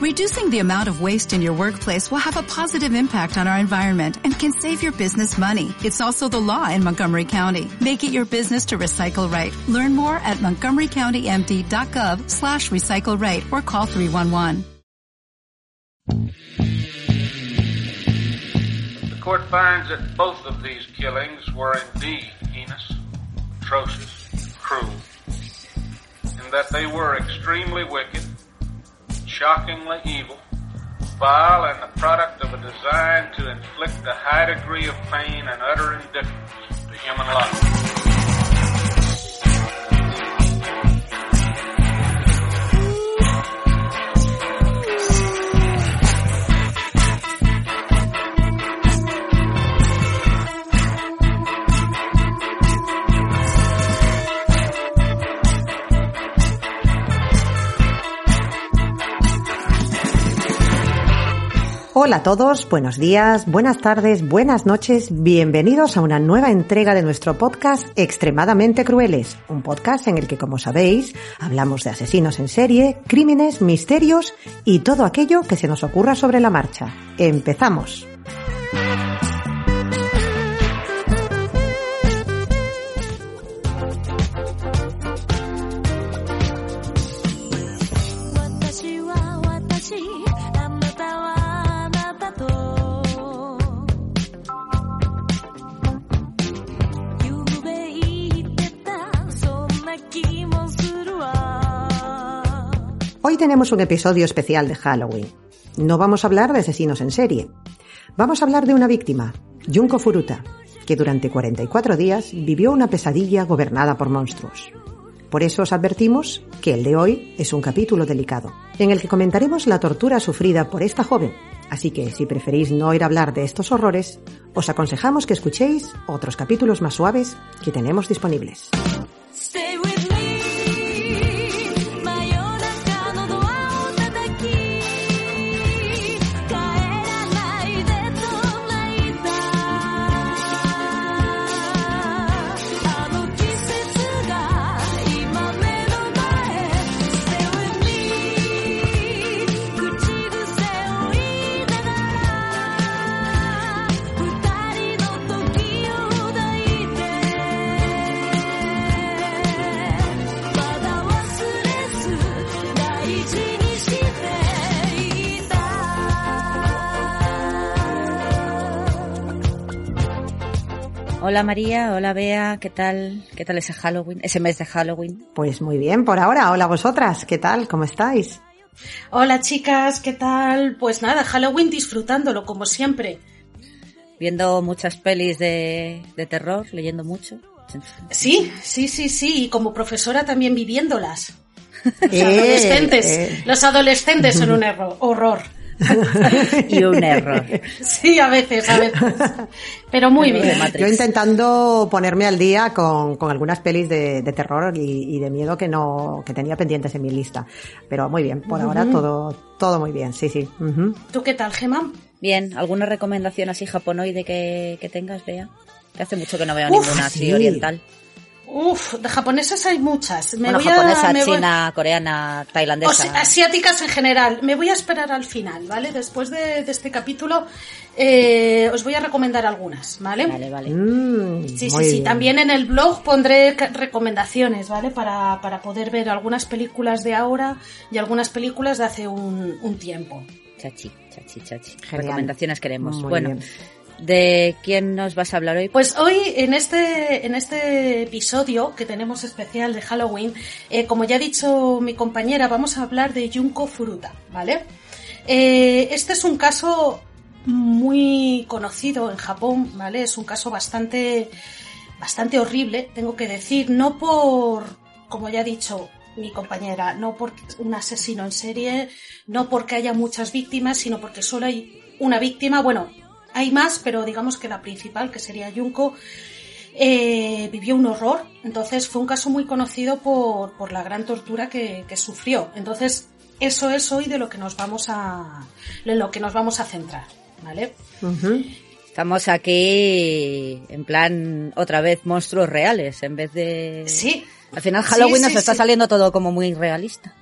Reducing the amount of waste in your workplace will have a positive impact on our environment and can save your business money. It's also the law in Montgomery County. Make it your business to recycle right. Learn more at montgomerycountymd.gov slash recycle right or call 311. The court finds that both of these killings were indeed heinous, atrocious, cruel, and that they were extremely wicked, shockingly evil, vile, and the product of a design to inflict a high degree of pain and utter indifference to human life. Hola a todos, buenos días, buenas tardes, buenas noches, bienvenidos a una nueva entrega de nuestro podcast Extremadamente Crueles, un podcast en el que, como sabéis, hablamos de asesinos en serie, crímenes, misterios y todo aquello que se nos ocurra sobre la marcha. ¡Empezamos! Hoy tenemos un episodio especial de Halloween. No vamos a hablar de asesinos en serie. Vamos a hablar de una víctima, Junko Furuta, que durante 44 días vivió una pesadilla gobernada por monstruos. Por eso os advertimos que el de hoy es un capítulo delicado, en el que comentaremos la tortura sufrida por esta joven. Así que si preferís no oír hablar de estos horrores, os aconsejamos que escuchéis otros capítulos más suaves que tenemos disponibles. Hola María, hola Bea, ¿qué tal? ¿Qué tal ese Halloween, ese mes de Halloween? Pues muy bien por ahora. Hola vosotras, ¿qué tal? ¿Cómo estáis? Hola chicas, ¿qué tal? Pues nada, Halloween disfrutándolo como siempre. Viendo muchas pelis de, de terror, leyendo mucho. Sí, sí, sí, sí, y como profesora también viviéndolas. Los eh, adolescentes, eh. los adolescentes son un error, horror. y un error. Sí, a veces, a veces. Pero muy bien. Yo intentando ponerme al día con, con algunas pelis de, de terror y, y, de miedo que no, que tenía pendientes en mi lista. Pero muy bien, por uh -huh. ahora todo, todo muy bien, sí, sí. Uh -huh. ¿Tú qué tal, Gemma? Bien, ¿alguna recomendación así japonoide que, que tengas, Bea? Que hace mucho que no veo Uf, ninguna así sí. oriental. Uf, de japonesas hay muchas. Me bueno, voy japonesa, a, me china, voy... coreana, tailandesa. O sea, asiáticas en general. Me voy a esperar al final, ¿vale? Después de, de este capítulo eh, os voy a recomendar algunas, ¿vale? Vale, vale. Mm, sí, sí, sí. También en el blog pondré recomendaciones, ¿vale? Para, para poder ver algunas películas de ahora y algunas películas de hace un, un tiempo. Chachi, chachi, chachi. Genial. Recomendaciones queremos. Muy bueno. Bien. ¿De quién nos vas a hablar hoy? Pues hoy en este, en este episodio que tenemos especial de Halloween, eh, como ya ha dicho mi compañera, vamos a hablar de Junko Furuta, ¿vale? Eh, este es un caso muy conocido en Japón, ¿vale? Es un caso bastante, bastante horrible, tengo que decir, no por, como ya ha dicho mi compañera, no por un asesino en serie, no porque haya muchas víctimas, sino porque solo hay una víctima, bueno, hay más, pero digamos que la principal, que sería Junko, eh, vivió un horror. Entonces fue un caso muy conocido por, por la gran tortura que, que, sufrió. Entonces eso es hoy de lo que nos vamos a, de lo que nos vamos a centrar, ¿vale? Uh -huh. Estamos aquí en plan otra vez monstruos reales en vez de. Sí. Al final Halloween sí, sí, nos está sí. saliendo todo como muy realista.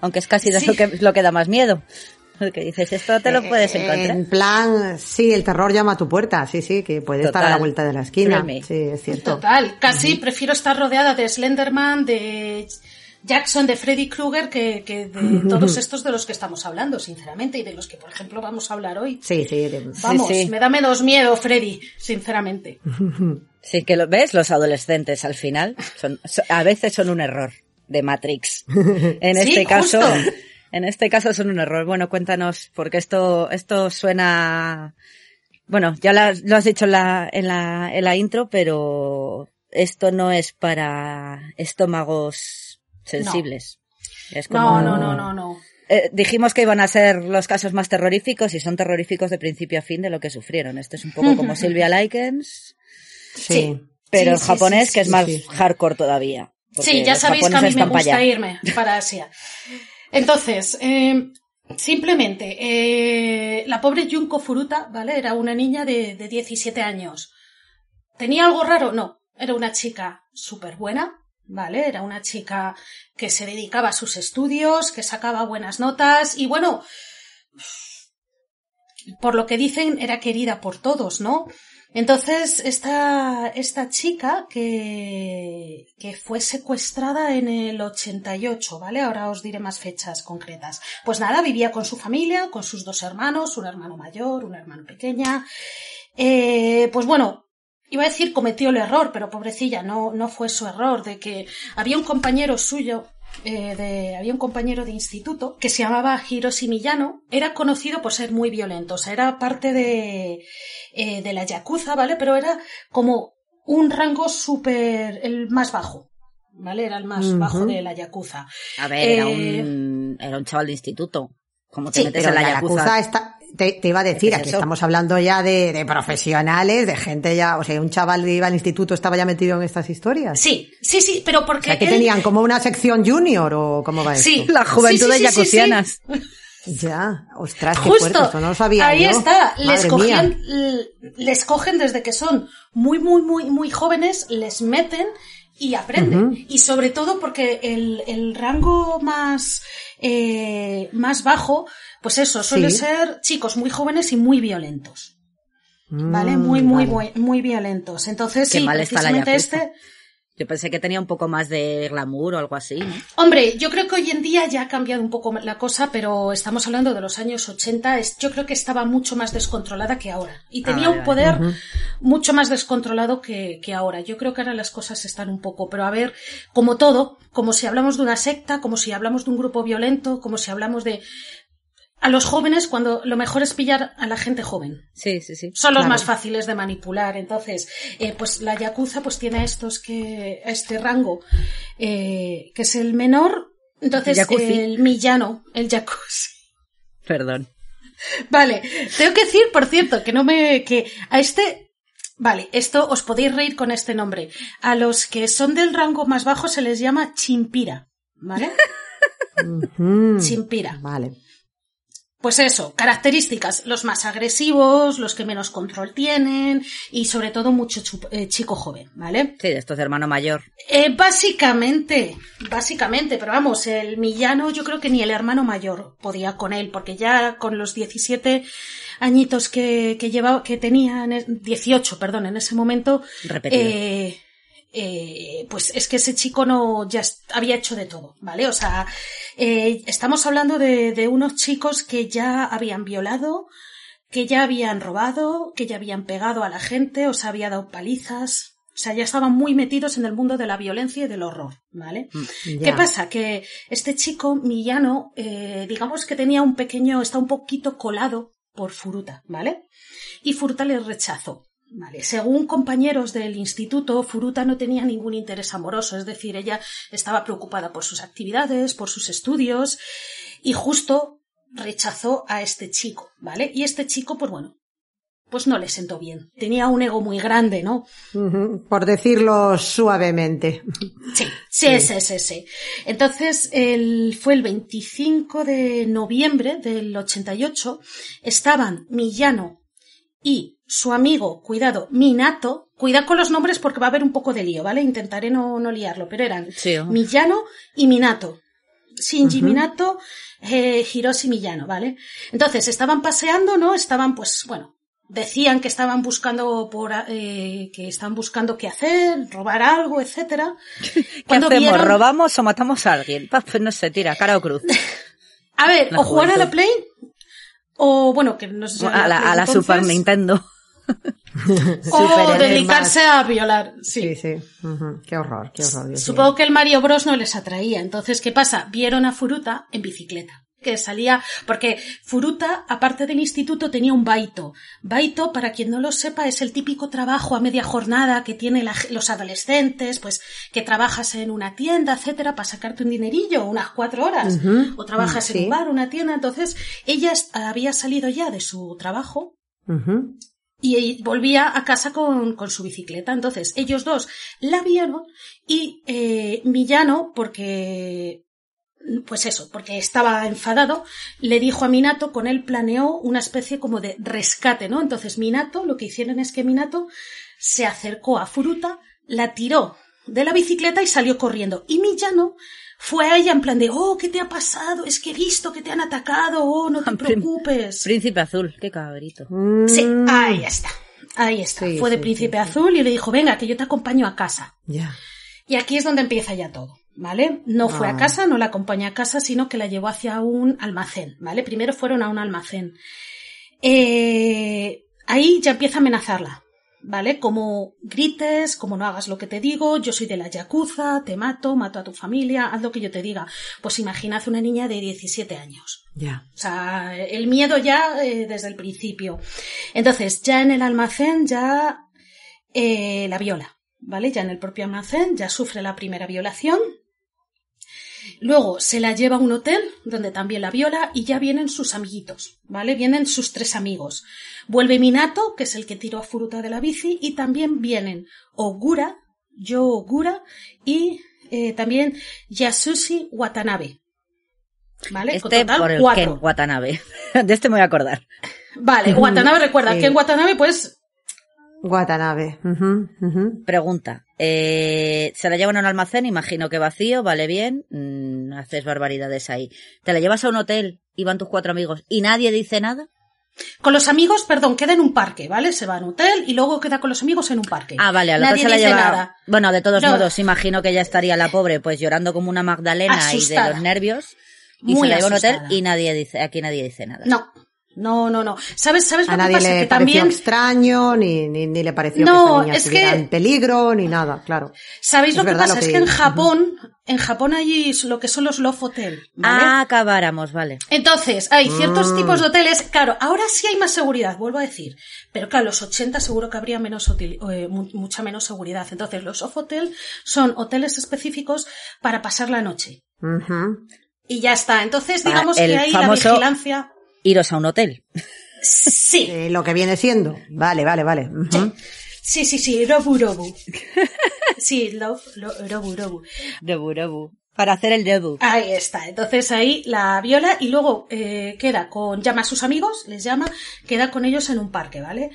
Aunque es casi lo que, lo que da más miedo. Porque dices, esto te lo Eh, puedes encontrar. En plan, sí, el terror llama a tu puerta, sí, sí, que puede estar a la vuelta de la esquina. Créeme. Sí, es cierto. Total, casi prefiero estar rodeada de Slenderman, de Jackson, de Freddy Krueger, que, que de todos estos de los que estamos hablando, sinceramente, y de los que, por ejemplo, vamos a hablar hoy. Sí, sí, de- Vamos, sí. me da menos miedo, Freddy, sinceramente. Sí, que lo ves, los adolescentes al final son, so- a veces son un error de Matrix. En Sí, este caso. En este caso son un error. Bueno, cuéntanos, porque esto, esto suena, bueno, ya la- lo has dicho en la, en la, en la intro, pero esto no es para estómagos sensibles. Es como- No, no, no, no, no. Eh, dijimos que iban a ser los casos más terroríficos y son terroríficos de principio a fin de lo que sufrieron. Esto es un poco como Silvia Likens, sí. pero en sí, japonés, sí, que es más hardcore todavía. Sí, ya sabéis que a mí me gusta irme para Asia. Entonces, eh, simplemente, eh, la pobre Junko Furuta, ¿vale? Era una niña de, de 17 años. ¿Tenía algo raro? No. Era una chica súper buena, ¿vale? Era una chica que se dedicaba a sus estudios, que sacaba buenas notas y bueno, por lo que dicen, era querida por todos, ¿no? Entonces, esta, esta chica que, que fue secuestrada en el 88, ¿vale? Ahora os diré más fechas concretas. Pues nada, vivía con su familia, con sus dos hermanos, un hermano mayor, una hermana pequeña. Eh, pues bueno, iba a decir cometió el error, pero pobrecilla, no, no fue su error, de que había un compañero suyo, eh, de, había un compañero de instituto que se llamaba Hiroshi Miyano, era conocido por ser muy violento, o sea, era parte de, eh, de la Yakuza, ¿vale? Pero era como un rango súper, el más bajo, ¿vale? Era el más bajo de la Yakuza. A ver, era, Eh, un, era un chaval de instituto. ¿Cómo te Sí, metes Pero en la la yakuza? Yakuza está, te, te iba a decir, ¿Qué es aquí eso? estamos hablando ya de, de profesionales, de gente ya, o sea, un chaval que iba al instituto estaba ya metido en estas historias. Sí, sí, sí, pero O porque sea, que él- tenían como una sección junior o cómo va Sí, esto. La juventud Sí, de sí, yakuzianas. Ya, ostras, qué Justo, fuerte, esto no lo sabía ahí yo. está, les cogían, mía. les cogen desde que son muy, muy, muy, muy jóvenes, les meten y aprenden. Ujú. Y sobre todo porque el, el rango más, eh, más bajo, pues eso, suele Sí. ser chicos muy jóvenes y muy violentos. ¿Vale? Mm, Muy, muy, vale. muy violentos. Entonces, Qué sí, precisamente este, Yo pensé que tenía un poco más de glamour o algo así, ¿no? Hombre, yo creo que hoy en día ya ha cambiado un poco la cosa, pero estamos hablando de los años 80. Es, yo creo que estaba mucho más descontrolada que ahora. Y tenía Ah, un vale, poder mucho más descontrolado que, que ahora. Yo creo que ahora las cosas están un poco, pero a ver, como todo, como si hablamos de una secta, como si hablamos de un grupo violento, como si hablamos de... A los jóvenes, cuando lo mejor es pillar a la gente joven. Sí, sí, sí. Son los Claro. más fáciles de manipular. Entonces, eh, pues la Yakuza pues tiene a estos que, a este rango, eh, que es el menor. Entonces, Jacuzzi. el Millano, el Jacuzzi. Perdón. Vale, tengo que decir, por cierto, que no me, que a este, vale, esto os podéis reír con este nombre. A los que son del rango más bajo se les llama chimpira, ¿vale? Chimpira. Vale. Pues eso, características, los más agresivos, los que menos control tienen y sobre todo mucho eh, chico joven, ¿vale? Sí, estos de hermano mayor. Eh, básicamente, básicamente, pero vamos, el Millano yo creo que ni el hermano mayor podía con él, porque ya con los 17 añitos que, que llevaba, que tenía, en e- 18, perdón, en ese momento, Repetido. eh, eh, pues es que ese chico no ya había hecho de todo, ¿vale? O sea, eh, estamos hablando de, de unos chicos que ya habían violado, que ya habían robado, que ya habían pegado a la gente, o sea, había dado palizas, o sea, ya estaban muy metidos en el mundo de la violencia y del horror, ¿vale? ¿Qué Ya. pasa? Que este chico, Millano, eh, digamos que tenía un pequeño, está un poquito colado por Furuta, ¿vale? Y Furuta le rechazó. Vale. Según compañeros del instituto, Furuta no tenía ningún interés amoroso, es decir, ella estaba preocupada por sus actividades, por sus estudios, y justo rechazó a este chico, ¿vale? Y este chico, pues bueno, pues no le sentó bien. Tenía un ego muy grande, ¿no? Por decirlo suavemente. Sí, sí, sí, sí, sí. Entonces, el, fue el 25 de noviembre del 88, estaban Millano y su amigo, cuidado, Minato, cuidado con los nombres porque va a haber un poco de lío, ¿vale? Intentaré no, no liarlo, pero eran Sí, oh. Millano y Minato. Shinji Minato, eh, Hiroshi Miyano, ¿vale? Entonces, estaban paseando, ¿no? Estaban, pues, bueno, decían que estaban buscando por eh, que estaban buscando qué hacer, robar algo, etcétera. ¿Qué hacemos? ¿Robamos o matamos a alguien? Pues no sé, tira, cara o cruz. a ver, o jugar a la Play, o bueno, que no sé si a la, a la Super Nintendo. o dedicarse a violar. Sí, sí. Qué horror, qué horror. Supongo que el Mario Bros no les atraía. Entonces, ¿qué pasa? Vieron a Furuta en bicicleta que salía, porque Furuta, aparte del instituto, tenía un baito. Baito, para quien no lo sepa, es el típico trabajo a media jornada que tienen los adolescentes, pues que trabajas en una tienda, etcétera, para sacarte un dinerillo, unas cuatro horas, o trabajas en un bar, una tienda. Entonces, ella había salido ya de su trabajo. Y volvía a casa con, con, su bicicleta. Entonces, ellos dos la vieron y eh, Millano, porque pues eso, porque estaba enfadado, le dijo a Minato, con él planeó una especie como de rescate, ¿no? Entonces Minato, lo que hicieron es que Minato se acercó a Furuta, la tiró de la bicicleta y salió corriendo. Y Millano fue a ella en plan de, oh, ¿qué te ha pasado? Es que he visto que te han atacado, oh, no te preocupes. Príncipe Azul, qué cabrito. Sí, ahí está. Ahí está. fue de Príncipe Azul y le dijo, venga, que yo te acompaño a casa. Ya. Y aquí es donde empieza ya todo. ¿vale? No fue a ah. casa, no la acompañó a casa, sino que la llevó hacia un almacén, ¿vale? Primero fueron a un almacén. Eh, ahí ya empieza a amenazarla, ¿vale? Como grites, como no hagas lo que te digo, yo soy de la Yakuza, te mato, mato a tu familia, haz lo que yo te diga. Pues imaginad una niña de 17 años. Ya. O sea, el miedo ya eh, desde el principio. Entonces, ya en el almacén ya eh, la viola, ¿vale? Ya en el propio almacén ya sufre la primera violación, Luego se la lleva a un hotel donde también la viola y ya vienen sus amiguitos, ¿vale? Vienen sus tres amigos. Vuelve Minato, que es el que tiró a Furuta de la bici, y también vienen Ogura, Yo Ogura y eh, también Yasushi Watanabe. ¿Vale? Este por el Ken Watanabe. De este me voy a acordar. Vale, Watanabe recuerda, que Ken Watanabe pues Watanabe. Pregunta. Eh, se la llevan a un almacén, imagino que vacío, vale bien, mm, haces barbaridades ahí. Te la llevas a un hotel y van tus cuatro amigos y nadie dice nada. Con los amigos, perdón, queda en un parque, ¿vale? Se va a un hotel y luego queda con los amigos en un parque. Ah, vale, a lo se la lleva. Nada. Bueno, de todos modos, imagino que ya estaría la pobre, pues llorando como una Magdalena y de los nervios. Y se la lleva a un hotel y nadie dice, aquí nadie dice nada. No, no, no, no. ¿Sabes, sabes a lo nadie que pasa? le que pareció también... extraño, ni, ni, ni, le pareció no, que esta niña es en peligro, ni nada, claro. ¿Sabéis lo que pasa? Es que en Japón, en Japón hay lo que son los love hotel, ¿vale? Ah, acabáramos, vale. Entonces, hay ciertos mm. tipos de hoteles, claro, ahora sí hay más seguridad, vuelvo a decir. Pero claro, los 80 seguro que habría menos eh, mucha menos seguridad. Entonces, los off hotel son hoteles específicos para pasar la noche. Y ya está. Entonces, digamos que hay la vigilancia iros a un hotel. Sí. Eh, lo que viene siendo. Vale, vale, vale. Sí, sí, sí, Robu Robu. Sí, love, Robu Robu. Robu Robu. Para hacer el debut. Ahí está. Entonces ahí la viola y luego eh, queda con, llama a sus amigos, les llama, queda con ellos en un parque, ¿vale?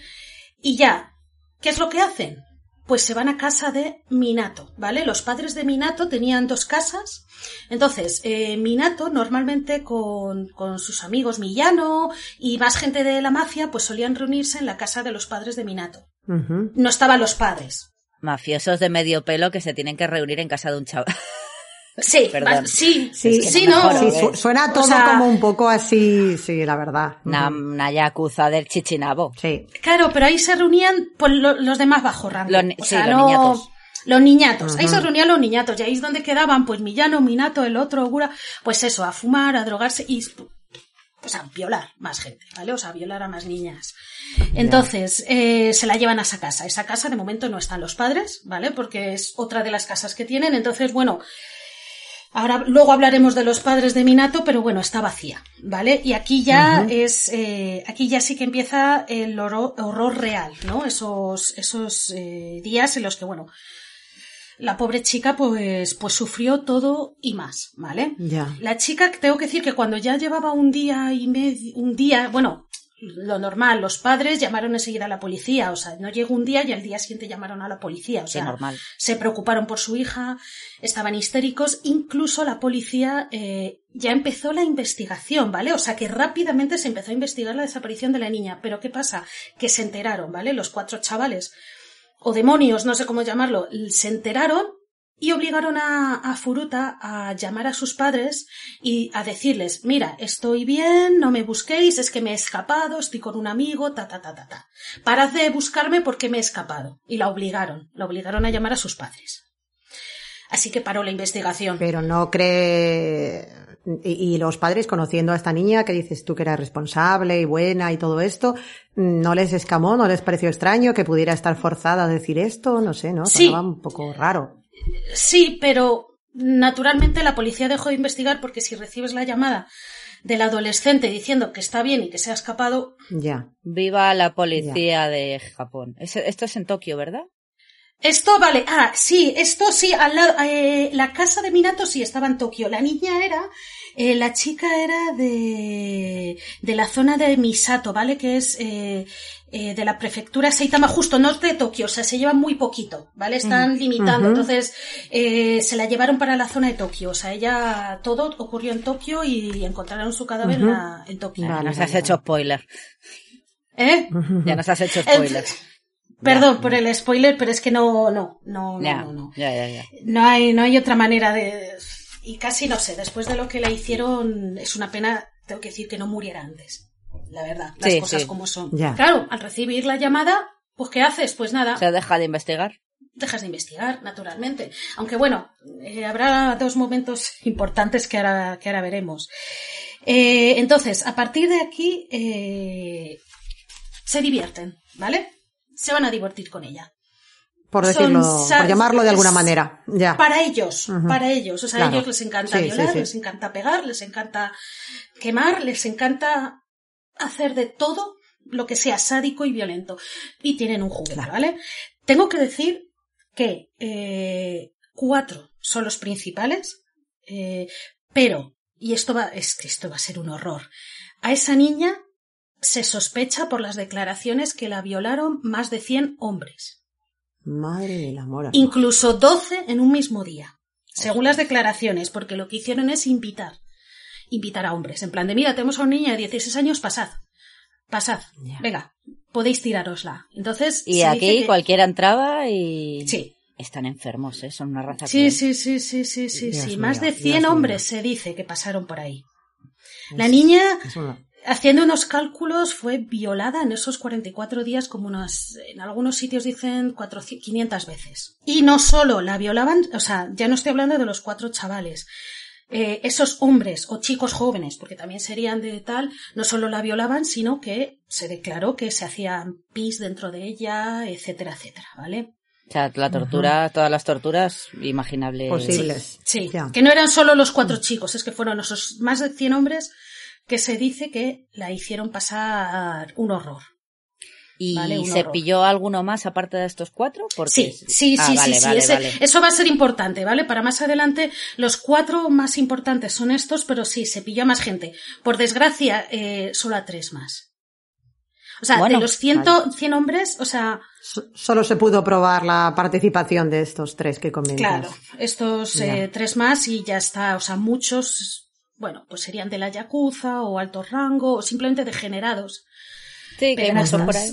Y ya, ¿qué es lo que hacen? Pues se van a casa de Minato, ¿vale? Los padres de Minato tenían dos casas. Entonces, eh, Minato normalmente con, con, sus amigos Millano y más gente de la mafia, pues solían reunirse en la casa de los padres de Minato. No estaban los padres. Mafiosos de medio pelo que se tienen que reunir en casa de un chaval. Sí, Perdón. sí, sí, sí, no. suena todo como un poco así, sí, la verdad. Una, yakuza del chichinabo. Sí. Claro, pero ahí se reunían pues, los de más bajo rango. Los, sí, los niñatos. Los niñatos, ahí se reunían los niñatos, y ahí es donde quedaban, pues Millano, Minato, el otro, Ogura, pues eso, a fumar, a drogarse y pues a violar más gente, ¿vale? O sea, a violar a más niñas. Entonces, eh, se la llevan a esa casa. Esa casa de momento no están los padres, ¿vale? Porque es otra de las casas que tienen. Entonces, bueno, Ahora, luego hablaremos de los padres de Minato, pero bueno, está vacía, ¿vale? Y aquí ya es, eh, aquí ya sí que empieza el horror, real, ¿no? Esos, esos eh, días en los que, bueno, la pobre chica pues, pues sufrió todo y más, ¿vale? Ya. La chica, tengo que decir que cuando ya llevaba un día y medio, un día, bueno, lo normal, los padres llamaron enseguida a la policía, o sea, no llegó un día y al día siguiente llamaron a la policía, o sea, normal. se preocuparon por su hija, estaban histéricos, incluso la policía eh, ya empezó la investigación, ¿vale? O sea, que rápidamente se empezó a investigar la desaparición de la niña, pero ¿qué pasa? Que se enteraron, ¿vale? Los cuatro chavales o demonios, no sé cómo llamarlo, se enteraron y obligaron a, Furuta a llamar a sus padres y a decirles, mira, estoy bien, no me busquéis, es que me he escapado, estoy con un amigo, ta, ta, ta, ta, ta. Parad de buscarme porque me he escapado. Y la obligaron, la obligaron a llamar a sus padres. Así que paró la investigación. Pero no cree... Y, y los padres, conociendo a esta niña que dices tú que era responsable y buena y todo esto, ¿no les escamó, no les pareció extraño que pudiera estar forzada a decir esto? No sé, ¿no? Sí. un poco raro. Sí, pero naturalmente la policía dejó de investigar porque si recibes la llamada del adolescente diciendo que está bien y que se ha escapado. Ya. Viva la policía de Japón. Esto es en Tokio, ¿verdad? Esto vale, ah, sí, esto sí, al lado, eh, la casa de Minato sí estaba en Tokio. La niña era, eh, la chica era de, de la zona de Misato, ¿vale? Que es eh, eh, de la prefectura Saitama, justo norte de Tokio, o sea, se llevan muy poquito, ¿vale? Están mm. limitando, entonces eh, se la llevaron para la zona de Tokio, o sea, ella, todo ocurrió en Tokio y encontraron su cadáver en, Tokio. Ya nos has hecho spoiler. ¿Eh? Ya nos has hecho spoiler. Perdón por el spoiler, pero es que no, no, no, no, no. Ya, ya, ya. No hay, no hay otra manera de, y casi no sé, después de lo que le hicieron, es una pena, tengo que decir que no muriera antes la verdad, las cosas como son. Claro, al recibir la llamada, pues ¿qué haces? Pues nada. Se deja de investigar. Dejas de investigar, naturalmente. Aunque bueno, eh, habrá dos momentos importantes que ahora, que ahora veremos. Eh, entonces, a partir de aquí, eh, se divierten, ¿vale? Se van a divertir con ella. Por decirlo, por llamarlo de alguna manera. Ya. Para ellos, para ellos. O sea, a ellos les encanta violar, les encanta pegar, les encanta quemar, les encanta hacer de todo lo que sea sádico y violento. Y tienen un juguete, ¿vale? Tengo que decir que eh, cuatro son los principales, eh, pero, y esto va, es que esto va a ser un horror, a esa niña se sospecha por las declaraciones que la violaron más de 100 hombres. Madre de la mora. Incluso 12 en un mismo día, según las declaraciones, porque lo que hicieron es invitar invitar a hombres. En plan de, mira, tenemos a una niña de 16 años, pasad. Pasad. Venga, podéis tirarosla. Entonces. Y aquí cualquiera entraba y. Sí. Están enfermos, ¿eh? Son una raza. Sí, sí, sí, sí, sí, sí, sí. Más de 100 hombres se dice que pasaron por ahí. La niña, haciendo unos cálculos, fue violada en esos 44 días como unas, en algunos sitios dicen 400, 500 veces. Y no solo la violaban, o sea, ya no estoy hablando de los cuatro chavales, eh, esos hombres o chicos jóvenes, porque también serían de tal, no solo la violaban, sino que se declaró que se hacían pis dentro de ella, etcétera, etcétera, ¿vale? O sea, la tortura, todas las torturas imaginables. Posibles. Sí, que no eran solo los cuatro chicos, es que fueron esos más de 100 hombres que se dice que la hicieron pasar un horror. ¿Y se pilló alguno más aparte de estos cuatro? Sí, sí, sí, sí, sí. Eso va a ser importante, ¿vale? Para más adelante, los cuatro más importantes son estos, pero sí, se pilló a más gente. Por desgracia, eh, solo a tres más. O sea, de los ciento, cien hombres, o sea... solo se pudo probar la participación de estos tres que comentas. Claro, estos eh, tres más y ya está. O sea, muchos, bueno, pues serían de la Yakuza o alto rango o simplemente degenerados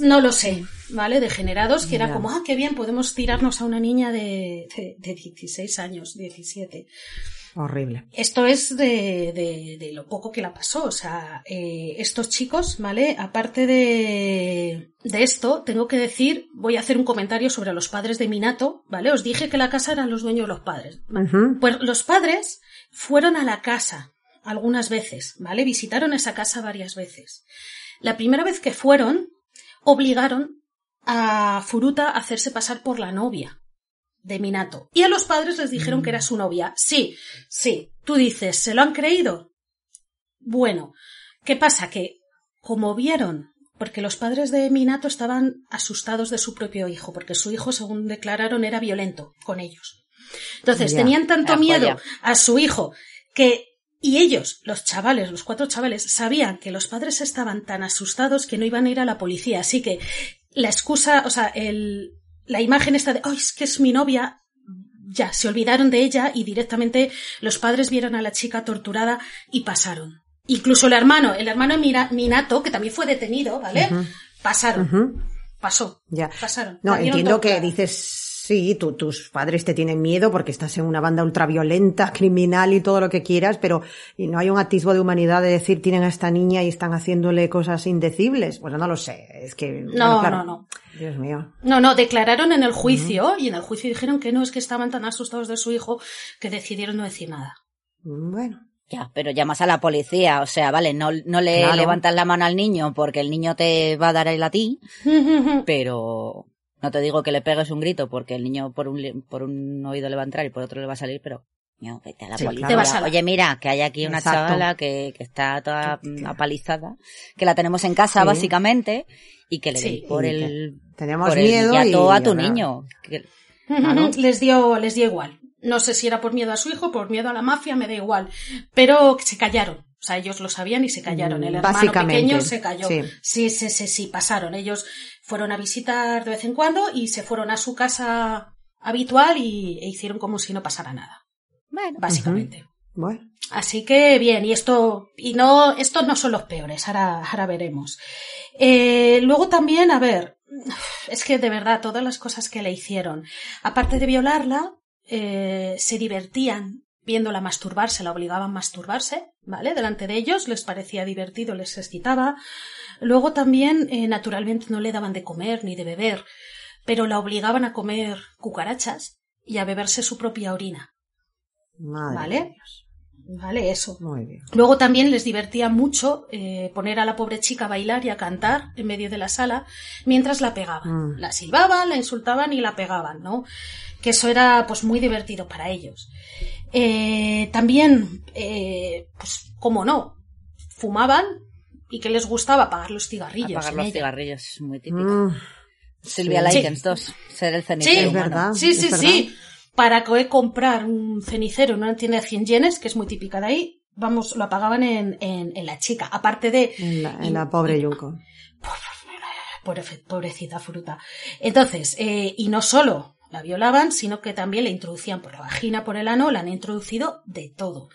no lo sé, ¿vale? Degenerados, que era como, ah, qué bien, podemos tirarnos a una niña de, de, 16 años, 17. Horrible. Esto es de, de, de, lo poco que la pasó. O sea, eh, estos chicos, ¿vale? Aparte de, de esto, tengo que decir, voy a hacer un comentario sobre los padres de Minato, ¿vale? Os dije que la casa eran los dueños de los padres. Pues los padres fueron a la casa algunas veces, ¿vale? Visitaron esa casa varias veces. La primera vez que fueron, obligaron a Furuta a hacerse pasar por la novia de Minato. Y a los padres les dijeron que era su novia. Sí, sí. Tú dices, ¿se lo han creído? Bueno, ¿qué pasa? Que como vieron, porque los padres de Minato estaban asustados de su propio hijo, porque su hijo, según declararon, era violento con ellos. Entonces, tenían tanto miedo a su hijo que Y ellos, los chavales, los cuatro chavales, sabían que los padres estaban tan asustados que no iban a ir a la policía. Así que la excusa, o sea, el, la imagen esta de, oh, es que es mi novia, ya, se olvidaron de ella y directamente los padres vieron a la chica torturada y pasaron. Incluso el hermano, el hermano Minato, que también fue detenido, ¿vale? Pasaron. Pasó. Ya. Pasaron. No, entiendo que dices Sí, tus padres te tienen miedo porque estás en una banda ultraviolenta, criminal y todo lo que quieras, pero no hay un atisbo de humanidad de decir tienen a esta niña y están haciéndole cosas indecibles. Bueno, no lo sé, es que... No, no, no. Dios mío. No, no, declararon en el juicio y en el juicio dijeron que no, es que estaban tan asustados de su hijo que decidieron no decir nada. Bueno. Ya, pero llamas a la policía, o sea, vale, no, no le levantas la mano al niño porque el niño te va a dar el a ti, pero no te digo que le pegues un grito porque el niño por un, por un oído le va a entrar y por otro le va a salir, pero no, vete a la policía. Oye, mira, que hay aquí una chavala que, que, está toda apalizada, que la tenemos en casa básicamente y que le sí. por el tenemos miedo y a tu niño. Les dio les dio igual. No sé si era por miedo a su hijo, por miedo a la mafia, me da igual. Pero se callaron. O sea, ellos lo sabían y se callaron. El hermano pequeño se cayó. Sí. sí, sí, sí, sí, pasaron. Ellos fueron a visitar de vez en cuando y se fueron a su casa habitual y e hicieron como si no pasara nada. Bueno, básicamente. Bueno. Así que bien, y esto, y no, estos no son los peores, ahora, ahora veremos. Eh, luego también, a ver, es que de verdad, todas las cosas que le hicieron, aparte de violarla, eh, se divertían viéndola masturbarse, la obligaban a masturbarse, ¿vale? Delante de ellos, les parecía divertido, les excitaba. Luego también, eh, naturalmente, no le daban de comer ni de beber, pero la obligaban a comer cucarachas y a beberse su propia orina. ¿Vale? Vale, eso. Muy bien. Luego también les divertía mucho eh, poner a la pobre chica a bailar y a cantar en medio de la sala mientras la pegaban. Mm. La silbaban, la insultaban y la pegaban, ¿no? Que eso era pues muy divertido para ellos. Eh, también, eh, pues, como no, fumaban y que les gustaba apagar los cigarrillos. Apagar los cigarrillos, es muy típico. Mm. Silvia Likens 2, ser el cenicero. Sí, verdad. Sí, sí, sí. Para comprar un cenicero en una tienda de 100 yenes, que es muy típica de ahí, vamos, lo apagaban en, en, la chica. Aparte de. En la, pobre Yunko. pobrecita fruta. Entonces, eh, y no solo la violaban, sino que también le introducían por la vagina, por el ano, la han introducido de todo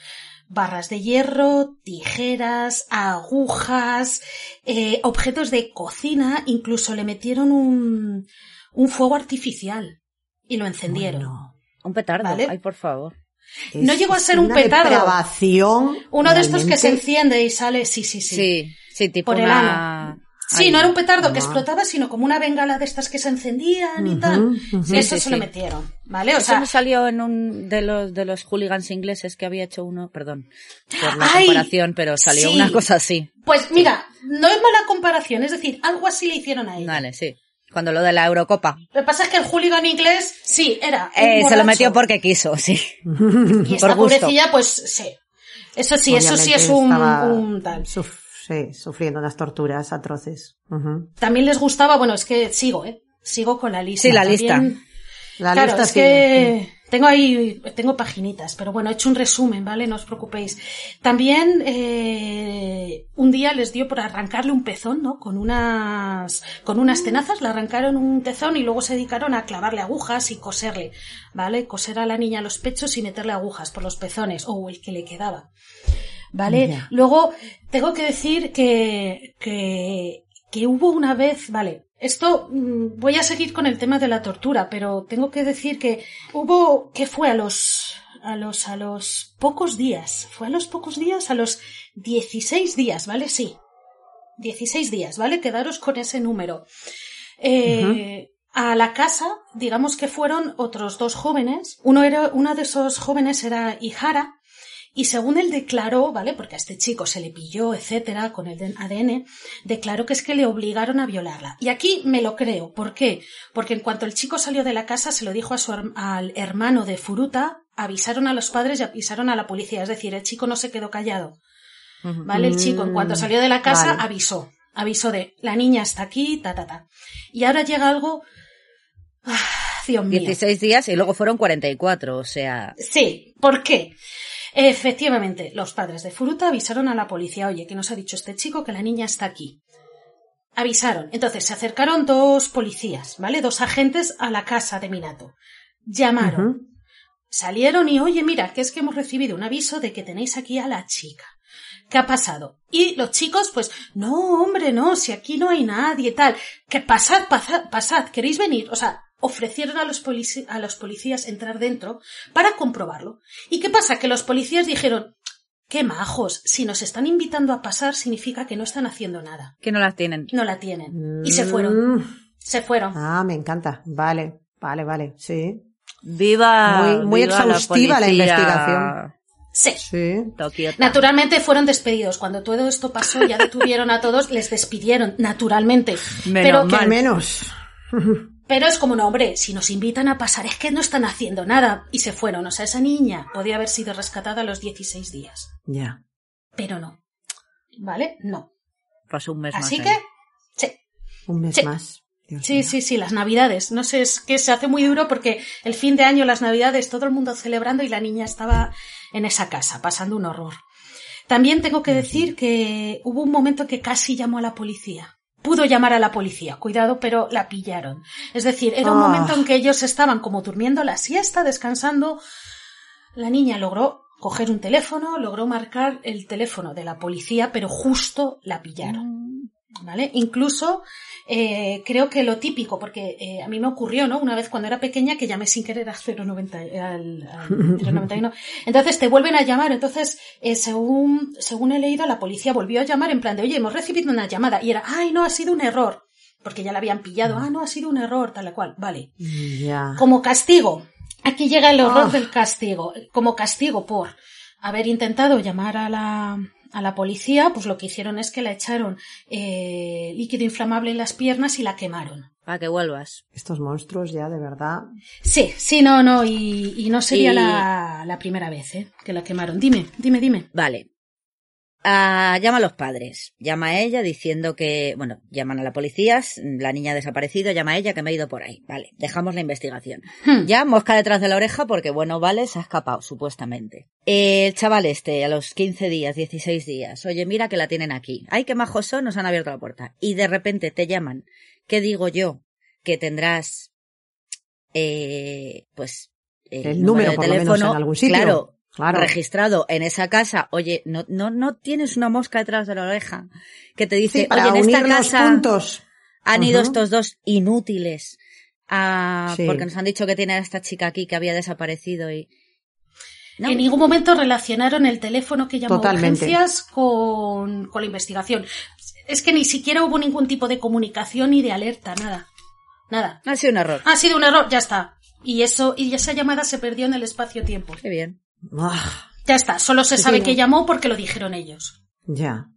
barras de hierro, tijeras, agujas, eh, objetos de cocina, incluso le metieron un, un fuego artificial y lo encendieron. Un petardo, ay por favor. no llegó a ser un petardo. Uno de estos que se enciende y sale, sí, sí, sí. Sí, sí, tipo por el ano. Sí, no era un petardo que explotaba, sino como una bengala de estas que se encendían y tal. Eso se lo metieron, ¿vale? O Eso sea, me salió en un de los de los hooligans ingleses que había hecho uno, perdón, por la comparación, pero salió una cosa así. Pues mira, no es mala comparación, es decir, algo así le hicieron a él. Vale, sí. Cuando lo de la Eurocopa. Lo que pasa es que el hooligan inglés, sí, era. Eh, se lo metió porque quiso, sí. Y esta pobrecilla, pues sí. Eso sí, eso sí es un, un tal. Sí, sufriendo unas torturas atroces. También les gustaba, bueno, es que sigo, ¿eh? Sigo con la lista. Sí, la lista. La claro, lista es que tengo ahí, tengo paginitas, pero bueno, he hecho un resumen, ¿vale? No os preocupéis. También, eh, un día les dio por arrancarle un pezón, ¿no? Con unas, con unas tenazas, le arrancaron un pezón y luego se dedicaron a clavarle agujas y coserle, ¿vale? Coser a la niña los pechos y meterle agujas por los pezones, o el que le quedaba. ¿Vale? Luego, tengo que decir que, que, que hubo una vez, vale, esto mm, voy a seguir con el tema de la tortura, pero tengo que decir que hubo, que fue a los, a los, a los pocos días, fue a los pocos días, a los 16 días, ¿vale? Sí. 16 días, ¿vale? Quedaros con ese número. Eh, A la casa, digamos que fueron otros dos jóvenes. Uno era, uno de esos jóvenes era Ihara, y según él declaró, ¿vale? Porque a este chico se le pilló, etcétera, con el ADN, declaró que es que le obligaron a violarla. Y aquí me lo creo. ¿Por qué? Porque en cuanto el chico salió de la casa, se lo dijo a su, al hermano de Furuta, avisaron a los padres y avisaron a la policía. Es decir, el chico no se quedó callado. ¿Vale? El chico, en cuanto salió de la casa, avisó. Avisó de, la niña está aquí, ta, ta, ta. Y ahora llega algo. Ah, Dios mío. 16 días y luego fueron 44, o sea. Sí, ¿por qué? Efectivamente, los padres de Furuta avisaron a la policía, oye, que nos ha dicho este chico que la niña está aquí. Avisaron. Entonces se acercaron dos policías, ¿vale? Dos agentes a la casa de Minato. Llamaron. Salieron y, oye, mira, que es que hemos recibido un aviso de que tenéis aquí a la chica. ¿Qué ha pasado? Y los chicos, pues, no, hombre, no, si aquí no hay nadie, tal. Que pasad, pasad, pasad, ¿queréis venir? O sea, ofrecieron a los, polici- a los policías entrar dentro para comprobarlo. ¿Y qué pasa? Que los policías dijeron, qué majos, si nos están invitando a pasar significa que no están haciendo nada. Que no las tienen. No la tienen. Y se fueron. Mm. Se fueron. Ah, me encanta. Vale, vale, vale. Sí. Viva. Muy- muy viva exhaustiva la investigación. Sí. Sí. Naturalmente fueron despedidos. Cuando todo esto pasó, ya detuvieron a todos, les despidieron, naturalmente. Menos pero, Que mal. al menos. Pero es como, no, hombre, si nos invitan a pasar, es que no están haciendo nada. Y se fueron. O sea, esa niña podía haber sido rescatada a los 16 días. Ya. Pero no. ¿Vale? No. Pasó un mes más. Así ahí. que, sí. Un mes Sí. más. Dios Sí, mío. sí, sí, las navidades. No sé, es que se hace muy duro porque el fin de año, las navidades, todo el mundo celebrando y la niña estaba en esa casa, pasando un horror. También tengo que decir que hubo un momento que casi llamó a la policía. Pudo llamar a la policía, cuidado, pero la pillaron. Es decir, era un Ah. momento en que ellos estaban como durmiendo la siesta, descansando. La niña logró coger un teléfono, logró marcar el teléfono de la policía, pero justo la pillaron. ¿Vale? Incluso eh, creo que lo típico, porque eh, a mí me ocurrió, ¿no? Una vez cuando era pequeña que llamé sin querer a 090, al, al 091. Entonces te vuelven a llamar. Entonces, eh, según, según he leído, la policía volvió a llamar en plan de, oye, hemos recibido una llamada. Y era, ay, no, ha sido un error. Porque ya la habían pillado. Ah, no, ha sido un error, tal cual. Vale. Ya. Como castigo. Aquí llega el horror Ah. del castigo. Como castigo por haber intentado llamar a la, a la policía, pues lo que hicieron es que la echaron eh, líquido inflamable en las piernas y la quemaron. Para que vuelvas. Estos monstruos ya, de verdad. Sí, sí, no, no, y, y no sería Y- la, la primera vez ¿eh? que la quemaron. Dime, dime, dime. Vale. Ah, llama a los padres. Llama a ella diciendo que, bueno, llaman a la policía, la niña ha desaparecido, llama a ella que me ha ido por ahí. Vale, dejamos la investigación. Hmm. Ya mosca detrás de la oreja porque, bueno, vale, se ha escapado, supuestamente. El chaval este, a los 15 días, 16 días, oye, mira que la tienen aquí. Ay, qué majos son, nos han abierto la puerta. Y de repente te llaman. ¿Qué digo yo? Que tendrás, eh, pues, El número, por lo menos, en algún sitio. Claro, Claro. registrado en esa casa. Oye, no, no, no tienes una mosca detrás de la oreja que te dice, Sí, para oye, en esta unir los casa puntos. han ido estos dos inútiles. a- Sí. Porque nos han dicho que tiene a esta chica aquí que había desaparecido y... No. En ningún momento relacionaron el teléfono que llamó a Totalmente. urgencias con, con la investigación. Es que ni siquiera hubo ningún tipo de comunicación ni de alerta, nada. Nada. Ha sido un error. Ha sido un error, ya está. Y eso, y esa llamada se perdió en el espacio-tiempo. Qué bien. Ah, Ya está. Solo se sabe sí, que llamó porque lo dijeron ellos. ya.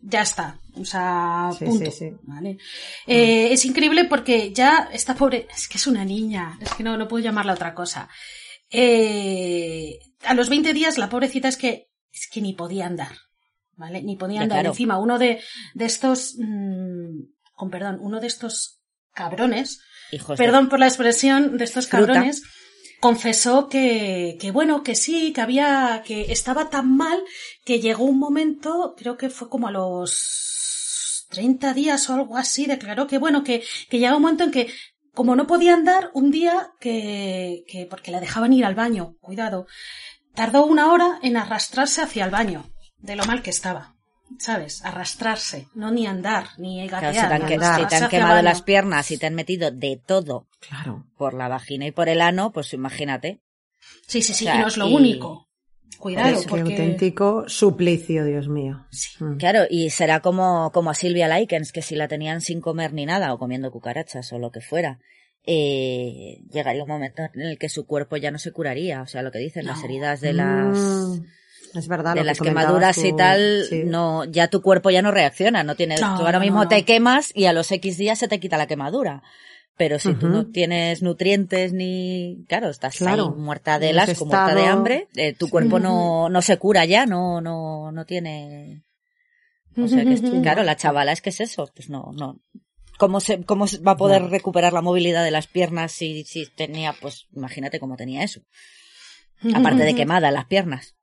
Ya está. O sea, Sí, punto. sí, sí. ¿Vale? Eh, es increíble porque ya esta pobre, es que es una niña, es que no, no puedo llamarla otra cosa. Eh, a los 20 días la pobrecita es que, es que ni podía andar. ¿Vale? Ni podía andar. claro. Encima, uno de, de estos, mm, con perdón, uno de estos cabrones, Hijos de- perdón por la expresión, de estos Fruta. Confesó que, que bueno, que sí, que había, que estaba tan mal que llegó un momento, creo que fue como a los 30 días o algo así, declaró que bueno, que, que llegaba un momento en que, como no podía andar, un día que, que, porque la dejaban ir al baño, cuidado, tardó una hora en arrastrarse hacia el baño, de lo mal que estaba. ¿Sabes? Arrastrarse, no ni andar, ni Claro, gatear. si te han, que- te quemado las piernas y te han metido de todo Claro. por la vagina y por el ano, pues imagínate. Sí, sí, sí, O sea, y no es lo y- único. Cuidado. Qué porque... auténtico suplicio, Dios mío. Mm. Claro, y será como, como a Silvia Likens, que si la tenían sin comer ni nada, o comiendo cucarachas o lo que fuera, eh, llegaría un momento en el que su cuerpo ya no se curaría. O sea, lo que dicen, las heridas de las, Mm, es verdad. de que las quemaduras tú, y tal, sí. no, ya tu cuerpo ya no reacciona, no tienes, No, tú ahora no, mismo no. te quemas y a los X días se te quita la quemadura. Pero si tú no tienes nutrientes ni, claro, estás Claro. ahí muerta de las, muerta de hambre, eh, tu cuerpo no, no se cura ya, no, no, no tiene, o sea que, claro, la chavala es que es eso, pues no, no. ¿Cómo se, cómo va a poder recuperar la movilidad de las piernas si, si tenía, pues, imagínate cómo tenía eso. Aparte de quemada las piernas.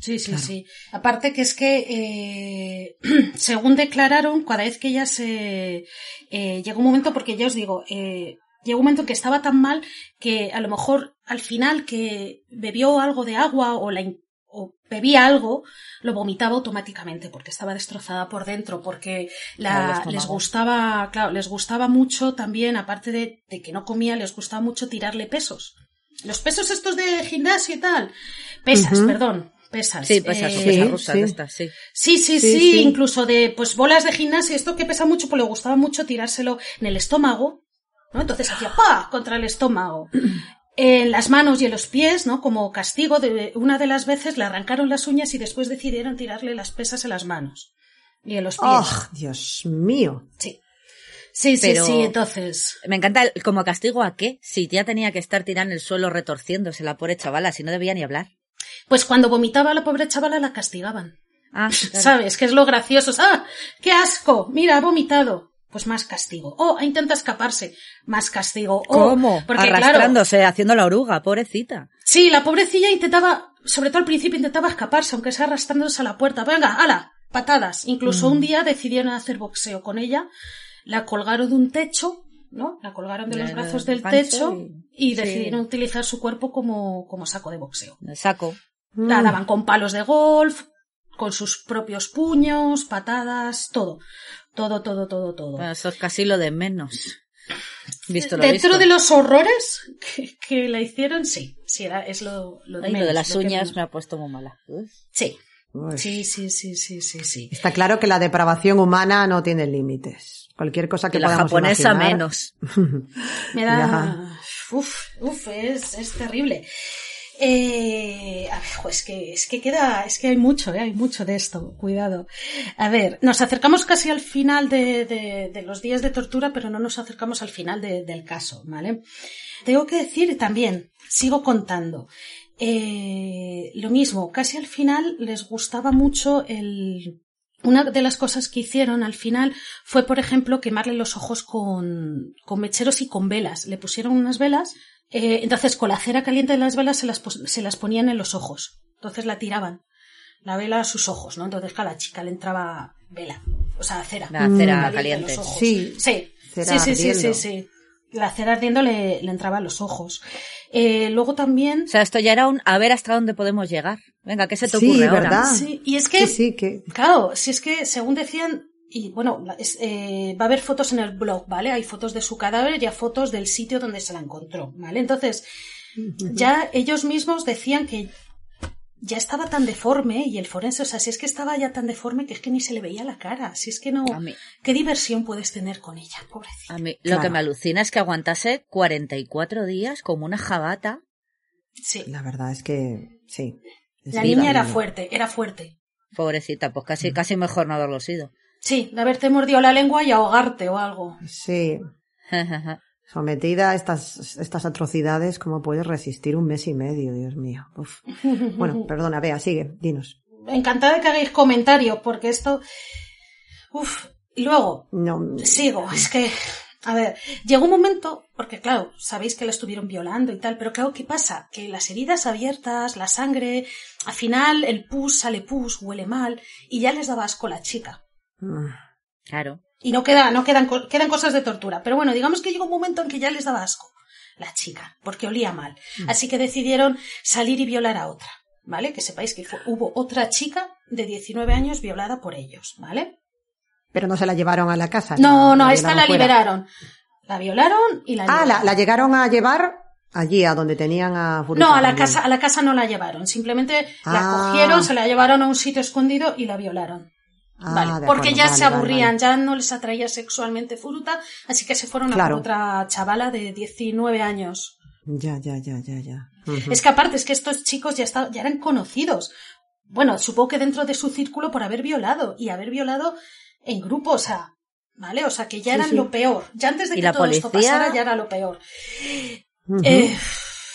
Sí, sí, sí. Aparte que es que, eh, según declararon, cada vez que ella se... Eh, llegó un momento, porque ya os digo, eh, llegó un momento en que estaba tan mal que a lo mejor al final que bebió algo de agua o la o bebía algo, lo vomitaba automáticamente porque estaba destrozada por dentro, porque la, les gustaba, claro, les gustaba mucho también, aparte de, de, que no comía, les gustaba mucho tirarle pesos. Los pesos estos de gimnasio y tal. Pesas, perdón. Pesas. Sí, pesas, eh, pesas rusas sí. de estas, sí. Sí, sí, sí, Sí, sí. incluso de pues bolas de gimnasio, esto que pesa mucho, pues le gustaba mucho tirárselo en el estómago, ¿no? Entonces hacía ¡pa! contra el estómago. En las manos y en los pies, ¿no? Como castigo, de, una de las veces le arrancaron las uñas y después decidieron tirarle las pesas en las manos. Y en los pies. ¡Oh, Dios mío! Sí. Sí, sí, Pero- sí, entonces. Me encanta el, como castigo a qué, si ya tenía que estar tirada en el suelo retorciéndose la pobre chavala, si no debía ni hablar. Pues cuando vomitaba la pobre chavala la castigaban. Ah, claro. ¿Sabes? Que es lo gracioso. ¡Ah! ¡Qué asco! Mira, ha vomitado. Pues más castigo. Oh, intenta escaparse. Más castigo. Oh, ¿Cómo? Porque claro, Arrastrándose, haciendo la oruga, pobrecita. sí, la pobrecilla intentaba, sobre todo al principio intentaba escaparse, aunque sea arrastrándose a la puerta. Venga, ala, patadas. Incluso Mm. un día decidieron hacer boxeo con ella. La colgaron de un techo, ¿no? La colgaron de los brazos del techo y, sí. decidieron utilizar su cuerpo como, como saco de boxeo. El saco. La Mm. daban con palos de golf, con sus propios puños, patadas, todo. Todo, todo, todo, todo. Bueno, eso es casi lo de menos. Visto lo Dentro visto. de los horrores que, que la hicieron, sí. Sí, era, es lo, lo de Ay, lo menos, de las lo uñas menos. me ha puesto muy mala. Uf. Sí. Uy. Sí, sí, sí, sí, sí, sí. Está claro que la depravación humana no tiene límites. Cualquier cosa que Y la podamos japonesa imaginar. menos. Me da. Ya. Uf, uf, es, es terrible. Eh, que, es que queda, es que hay mucho, eh, hay mucho de esto, cuidado. A ver, nos acercamos casi al final de, de, de los días de tortura, pero no nos acercamos al final de- del caso, ¿vale? Tengo que decir también, sigo contando, eh, lo mismo, casi al final les gustaba mucho el, una de las cosas que hicieron al final fue, por ejemplo, quemarle los ojos con, con mecheros y con velas. Le pusieron unas velas, eh, entonces con la cera caliente de las velas se las, se las ponían en los ojos. Entonces la tiraban, la vela a sus ojos, ¿no? Entonces a la chica le entraba vela, o sea, cera. La cera en caliente. los ojos. Sí. Sí, Cera sí, sí, sí, sí, sí. La cera ardiendo le, le entraba a los ojos. Eh, luego también... O sea, esto ya era un a ver hasta dónde podemos llegar. Venga, ¿qué se te Sí, ocurre ahora? ¿verdad? Sí, y es que Sí, sí, que... Claro, si es que según decían, y bueno, es- eh, va a haber fotos en el blog, ¿vale? Hay fotos de su cadáver y hay fotos del sitio donde se la encontró, ¿vale? Entonces, ya ellos mismos decían que ya estaba tan deforme y el forense, o sea, si es que estaba ya tan deforme que es que ni se le veía la cara, si es que no, A mí, ¿qué diversión puedes tener con ella, pobrecita? a mí lo Claro. que me alucina es que aguantase 44 días como una jabata. Sí, La verdad es que sí. Es la niña era fuerte, era fuerte. Pobrecita, pues casi, casi mejor no haberlo sido. Sí, de haberte mordido la lengua y ahogarte o algo. Sí. Sometida a estas, estas atrocidades, ¿cómo puedes resistir un mes y medio, Dios mío? Uf. Bueno, perdona, Bea, sigue, dinos. Encantada de que hagáis comentarios, porque esto. Uf. Y luego, No, sigo, es que. A ver, llegó un momento, porque claro, sabéis que la estuvieron violando y tal, pero claro, ¿qué pasa? Que las heridas abiertas, la sangre, al final el pus sale pus, huele mal, y ya les daba asco la chica. Mm, Claro. Y no queda, no quedan, quedan cosas de tortura. Pero bueno, digamos que llegó un momento en que ya les daba asco la chica, porque olía mal. Así que decidieron salir y violar a otra, ¿vale? Que sepáis que fue- hubo otra chica de 19 años violada por ellos, ¿vale? Pero no se la llevaron a la casa. No, no, La esta la fuera. liberaron. La violaron y la Ah, la, la llegaron a llevar allí, a donde tenían a No, a la también. casa, a la casa no la llevaron. Simplemente la Ah. cogieron, se la llevaron a un sitio escondido y la violaron. Ah, Vale, porque acuerdo, ya vale, se aburrían, vale. ya no les atraía sexualmente Furuta, así que se fueron a Claro. por otra chavala de 19 años. Ya, ya, ya, ya, ya. Es que aparte es que estos chicos ya, esta- ya eran conocidos. Bueno, supongo que dentro de su círculo por haber violado y haber violado en grupo, o sea, ¿vale? O sea, que ya Sí, eran sí. lo peor. Ya antes de ¿Y que la todo esto policía? pasara ya era lo peor. Eh,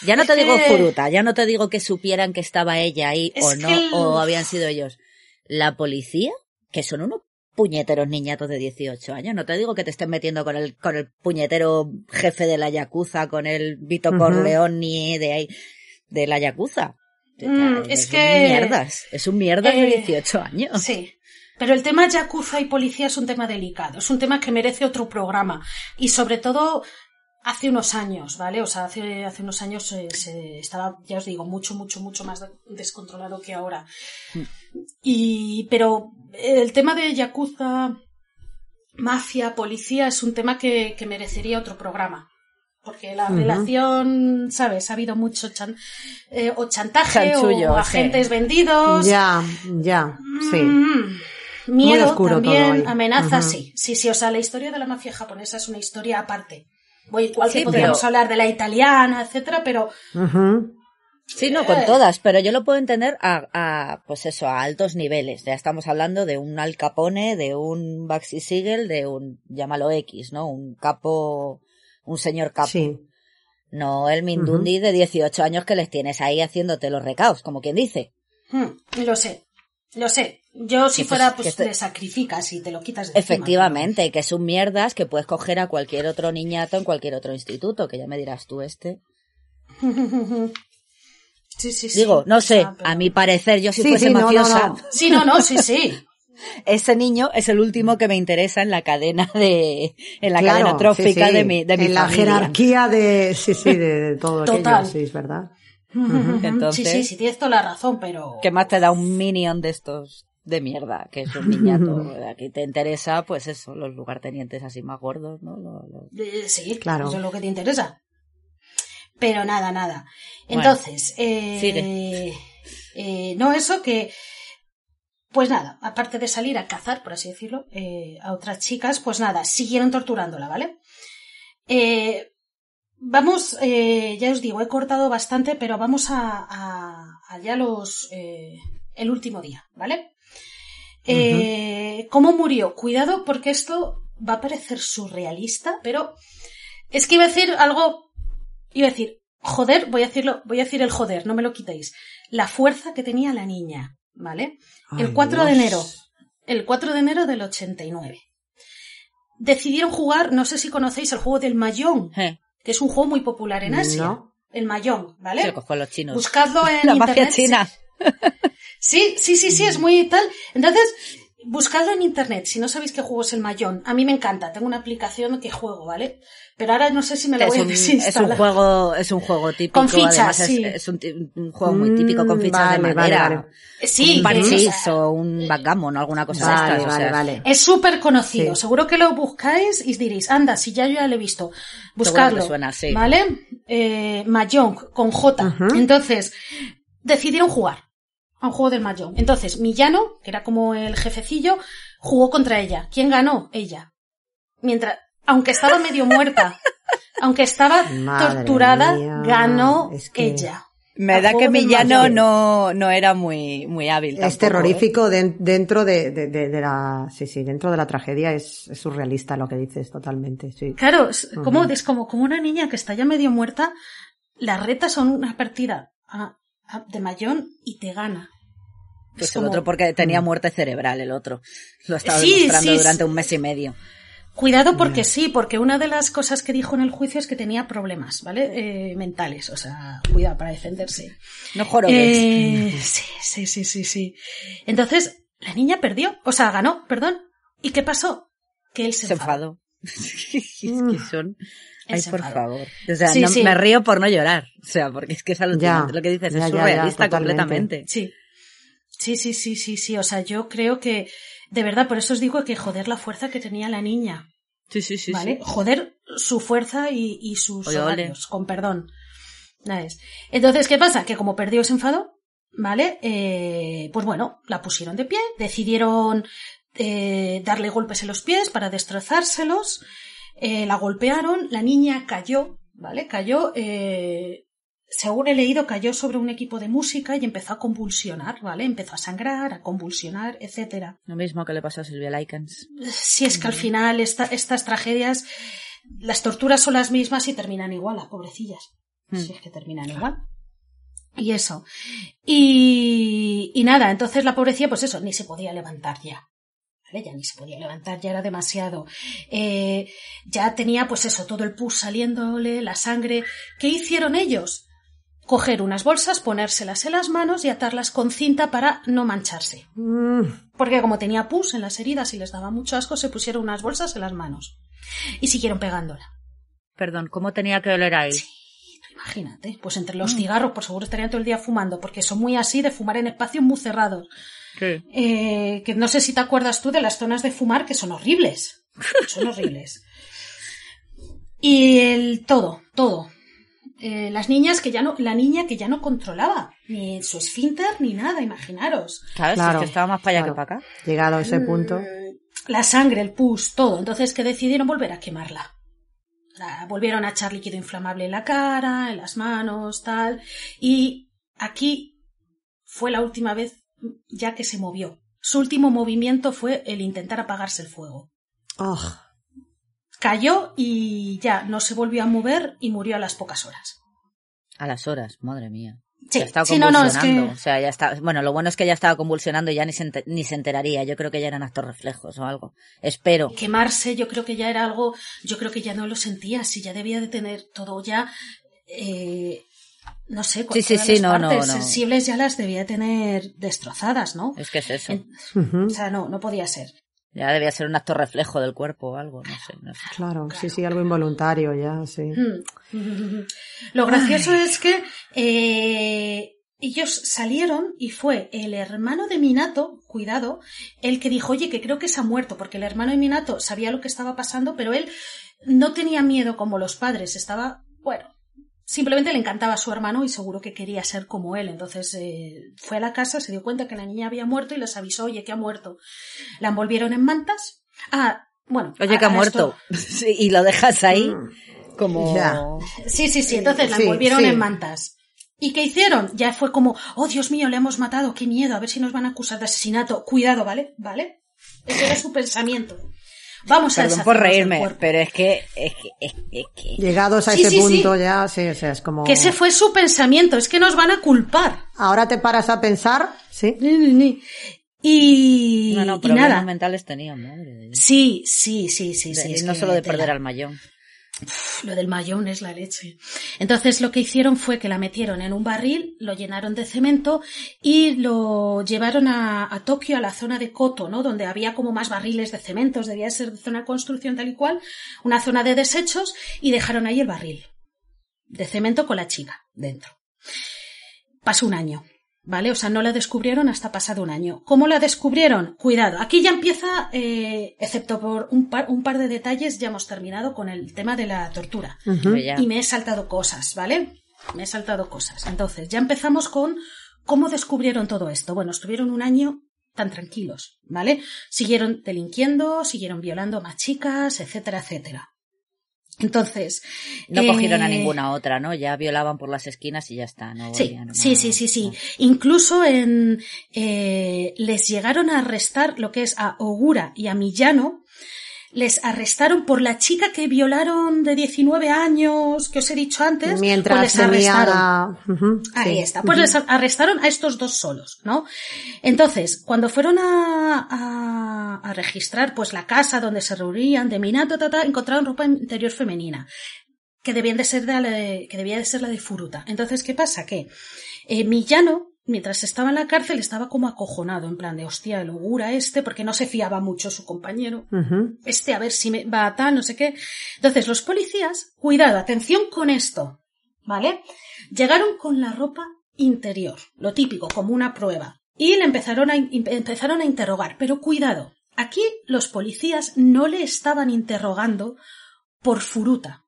Ya no te digo que- Furuta, ya no te digo que supieran que estaba ella ahí Es o no, el- o habían sido ellos. La policía, que son unos puñeteros niñatos de 18 años, no te digo que te estén metiendo con el, con el puñetero jefe de la Yakuza, con el Vito Ujú. Corleone de ahí, de la Yakuza. Mm, es, que... Un mierdas, es un mierda de 18 eh, años. Sí. Pero el tema Yakuza y policía es un tema delicado, es un tema que merece otro programa. Y sobre todo hace unos años, ¿vale? O sea, hace, hace unos años se, estaba, ya os digo, mucho, mucho, mucho más descontrolado que ahora. Mm. Y, pero el tema de Yakuza, mafia, policía, es un tema que, que merecería otro programa. Porque la relación, ¿sabes? Ha habido mucho eh, o chantaje o agentes vendidos. Ya, ya, sí. Mm, miedo también, amenaza, sí. Sí, sí, o sea, la historia de la mafia japonesa es una historia aparte. Igual que podríamos hablar de la italiana, etcétera, pero... Sí, no, con eh. todas, pero yo lo puedo entender a, a, pues eso, a altos niveles. Ya estamos hablando de un Al Capone, de un Baxi Siegel, de un, llámalo X, ¿no? Un capo un señor capo. Sí. No el Mindundi de 18 años que les tienes ahí haciéndote los recaos, como quien dice. Hmm, lo sé, lo sé. Yo si fuera, pues te... sacrificas y te lo quitas de Efectivamente, que es un mierdas que puedes coger a cualquier otro niñato en cualquier otro instituto, que ya me dirás tú este. Sí, sí, sí. Digo, no sé, a mi parecer, yo si fuese mafiosa. Sí, no, no, sí, sí. ese niño es el último que me interesa en la cadena de, en la cadena trófica de mi, de mi En la jerarquía de, sí, sí, de, todo aquello, sí, es verdad. sí, sí, sí, tienes toda la razón, pero... ¿Qué más te da un minion de estos de mierda, que es un niñato? Aquí te interesa, pues eso, los lugartenientes así más gordos, ¿no? Eh, sí, claro. Eso es lo que te interesa. Pero nada, nada. Entonces, eh, eh, no, eso que pues nada, aparte de salir a cazar, por así decirlo, eh, a otras chicas, pues nada, siguieron torturándola, ¿vale? Eh, vamos, eh, ya os digo, he cortado bastante, pero vamos a, a, ya los, el último día, ¿vale? ¿Cómo murió? Cuidado porque esto va a parecer surrealista, pero es que iba a decir algo, iba a decir, joder, voy a decirlo, voy a decir el joder, no me lo quitéis. La fuerza que tenía la niña. ¿vale? el 4 de enero, el 4 de enero del 89. Decidieron jugar, no sé si conocéis el juego del Mayón, que es un juego muy popular en Asia. El Mayón, ¿vale? los chinos. Buscadlo en La internet. china. Sí, sí, sí, sí, es muy tal. Entonces, buscadlo en internet si no sabéis qué juego es el Mayón. A mí me encanta, tengo una aplicación que juego, ¿vale? Pero ahora no sé si me lo voy a desinstalar. Es un juego, es un juego típico. Con fichas, sí. es, un, juego muy típico con fichas de madera. Sí. Un parchís o un backgammon o alguna cosa de estas. Vale, vale. Es súper conocido. Seguro que lo buscáis y diréis, anda, si ya yo ya lo he visto. Buscarlo. Suena, sí. ¿Vale? Eh, Mahjong con J. Entonces, decidieron jugar a un juego del Mahjong. Entonces, Millano, que era como el jefecillo, jugó contra ella. ¿Quién ganó? Ella. Mientras, aunque estaba medio muerta, aunque estaba torturada, ganó ella. Me da que Millano no, no era muy, muy hábil. es terrorífico ¿eh? dentro de, de, de, la, sí, sí, dentro de la tragedia es, surrealista lo que dices totalmente, sí. Claro, es, como, es como, como una niña que está ya medio muerta, las retas son una partida de mayón y te gana. Pues el otro porque tenía muerte cerebral, el otro. Lo estaba demostrando durante un mes y medio. Cuidado porque sí, porque una de las cosas que dijo en el juicio es que tenía problemas, ¿vale? Eh, mentales, o sea, cuidado para defenderse. No jorobes. Eh, sí, sí, sí, sí, sí. Entonces, la niña perdió, o sea, ganó, perdón. ¿Y qué pasó? Que él se, se enfadó. es que son... Ay, por favor. O sea, no, me río por no llorar. O sea, porque es que es alucinante lo que dices, es surrealista completamente. Sí. Sí, sí, sí, sí, sí. O sea, yo creo que de verdad, por eso os digo que joder la fuerza que tenía la niña. Sí, sí, sí. ¿Vale? Joder su fuerza y, sus con perdón. Entonces, ¿qué pasa? Que como perdió se enfadó, ¿vale? Eh, pues bueno, la pusieron de pie, decidieron eh, darle golpes en los pies para destrozárselos, eh, la golpearon, la niña cayó, ¿vale? Cayó, eh, según he leído, cayó sobre un equipo de música y empezó a convulsionar, ¿vale? Empezó a sangrar, a convulsionar, etcétera. Lo mismo que le pasó a Silvia Likens. Sí, es que al final estas tragedias, las torturas son las mismas y terminan igual, las pobrecillas. Hmm. Sí, es que terminan igual. Y eso. Y, y nada, entonces la pobrecilla, pues eso, ni se podía levantar ya. ¿Vale? Ya ni se podía levantar, ya era demasiado. Eh, ya tenía, pues eso, todo el pus saliéndole, la sangre. ¿Qué hicieron ellos? Coger unas bolsas, ponérselas en las manos y atarlas con cinta para no mancharse. Mm, Porque como tenía pus en las heridas y les daba mucho asco, se pusieron unas bolsas en las manos. Y siguieron pegándola. Perdón, ¿cómo tenía que oler ahí? Imagínate, pues entre los cigarros, por seguro estarían todo el día fumando, porque son muy así de fumar en espacios muy cerrados. Sí. Eh, que no sé si te acuerdas tú de las zonas de fumar que son horribles. Son horribles. Y el todo, todo. Eh, las niñas que ya no, la niña que ya no controlaba ni su esfínter ni nada, imaginaros. Claro, si Claro, es que estaba más para allá claro. que para acá. Llegado a ese punto. La sangre, el pus, todo. Entonces que decidieron volver a quemarla. La- volvieron a echar líquido inflamable en la cara, en las manos, tal. Y aquí fue la última vez ya que se movió. Su último movimiento fue el intentar apagarse el fuego. Oh, Cayó y ya no se volvió a mover y murió a las pocas horas. A las horas, madre mía. Sí, Ya estaba sí, no, no, es convulsionando. que O sea, ya está. Bueno, lo bueno es que ya estaba convulsionando y ya ni se, ni se enteraría. Yo creo que ya eran actos reflejos o algo. Espero. quemarse yo creo que ya era algo, yo creo que ya no lo sentía, si ya debía de tener todo ya, eh, no sé, Sí, sí, todas sí, las no, partes no. sensibles ya las debía tener destrozadas, ¿no? Es que es eso. En- O sea, no, no podía ser. Ya debía ser un acto reflejo del cuerpo o algo. No sé, no sé. Claro, sí, sí, algo involuntario ya, sí. Mm. Lo gracioso es que eh, ellos salieron y fue el hermano de Minato, cuidado, el que dijo, oye, que creo que se ha muerto, porque el hermano de Minato sabía lo que estaba pasando, pero él no tenía miedo como los padres, estaba, bueno, simplemente le encantaba a su hermano y seguro que quería ser como él. Entonces eh, fue a la casa, se dio cuenta que la niña había muerto y les avisó, oye, que ha muerto. La envolvieron en mantas. Ah, bueno. Oye, que ha muerto. Sí, y lo dejas ahí como... Ya. Sí, sí, sí. Entonces la Sí, envolvieron sí. en mantas. ¿Y qué hicieron? Ya fue como, oh Dios mío, le hemos matado, qué miedo, a ver si nos van a acusar de asesinato. Cuidado, ¿vale? ¿Vale? Ese era su pensamiento. Vamos a Perdón por deshacernos del reírme, pero es que... Es que, es, es que... Llegados a Sí, ese sí, sí. punto ya, sí, o sea, es como... Que ese fue su pensamiento, es que nos van a culpar. Ahora te paras a pensar, sí. Ni, ni, ni. Y, No, no, y problemas nada. mentales tenía, madre. Sí, sí, sí, sí, De- sí. es no que solo de perder al mayón. Lo del mayón es la leche. Entonces lo que hicieron fue que la metieron en un barril, lo llenaron de cemento y lo llevaron a, Tokio, a la zona de Koto, ¿no? Donde había como más barriles de cementos, debía ser de zona de construcción tal y cual, una zona de desechos y dejaron ahí el barril de cemento con la chica dentro. Pasó un año. ¿Vale? O sea, no la descubrieron hasta pasado un año. ¿Cómo la descubrieron? Cuidado, aquí ya empieza, eh, excepto por un par, un par de detalles, ya hemos terminado con el tema de la tortura. Y me he saltado cosas, ¿vale? Me he saltado cosas. Entonces, ya empezamos con cómo descubrieron todo esto. Bueno, estuvieron un año tan tranquilos, ¿vale? Siguieron delinquiendo, siguieron violando a más chicas, etcétera, etcétera. Entonces. No eh, cogieron a ninguna otra, ¿no? Ya violaban por las esquinas y ya está. No Sí, sí, sí, sí, sí. No. Incluso en eh, les llegaron a arrestar lo que es a Ogura y a Millano. Les arrestaron por la chica que violaron de 19 años, que os he dicho antes. Mientras pues les tenía arrestaron. la- Ahí sí. está. Pues les arrestaron a estos dos solos, ¿no? Entonces, cuando fueron a, a, a registrar pues la casa donde se reunían de Minato, ta, ta, encontraron ropa interior femenina que debían de ser de la de- que debía de ser la de Furuta. Entonces, ¿qué pasa? Que eh, Millano, mientras estaba en la cárcel, estaba como acojonado, en plan de hostia, el ogura este, porque no se fiaba mucho su compañero este a ver si me va a tal, no sé qué. Entonces, los policías, cuidado, atención con esto, ¿vale? Llegaron con la ropa interior, lo típico, como una prueba, y le empezaron a, empezaron a interrogar, pero cuidado, aquí los policías no le estaban interrogando por Furuta.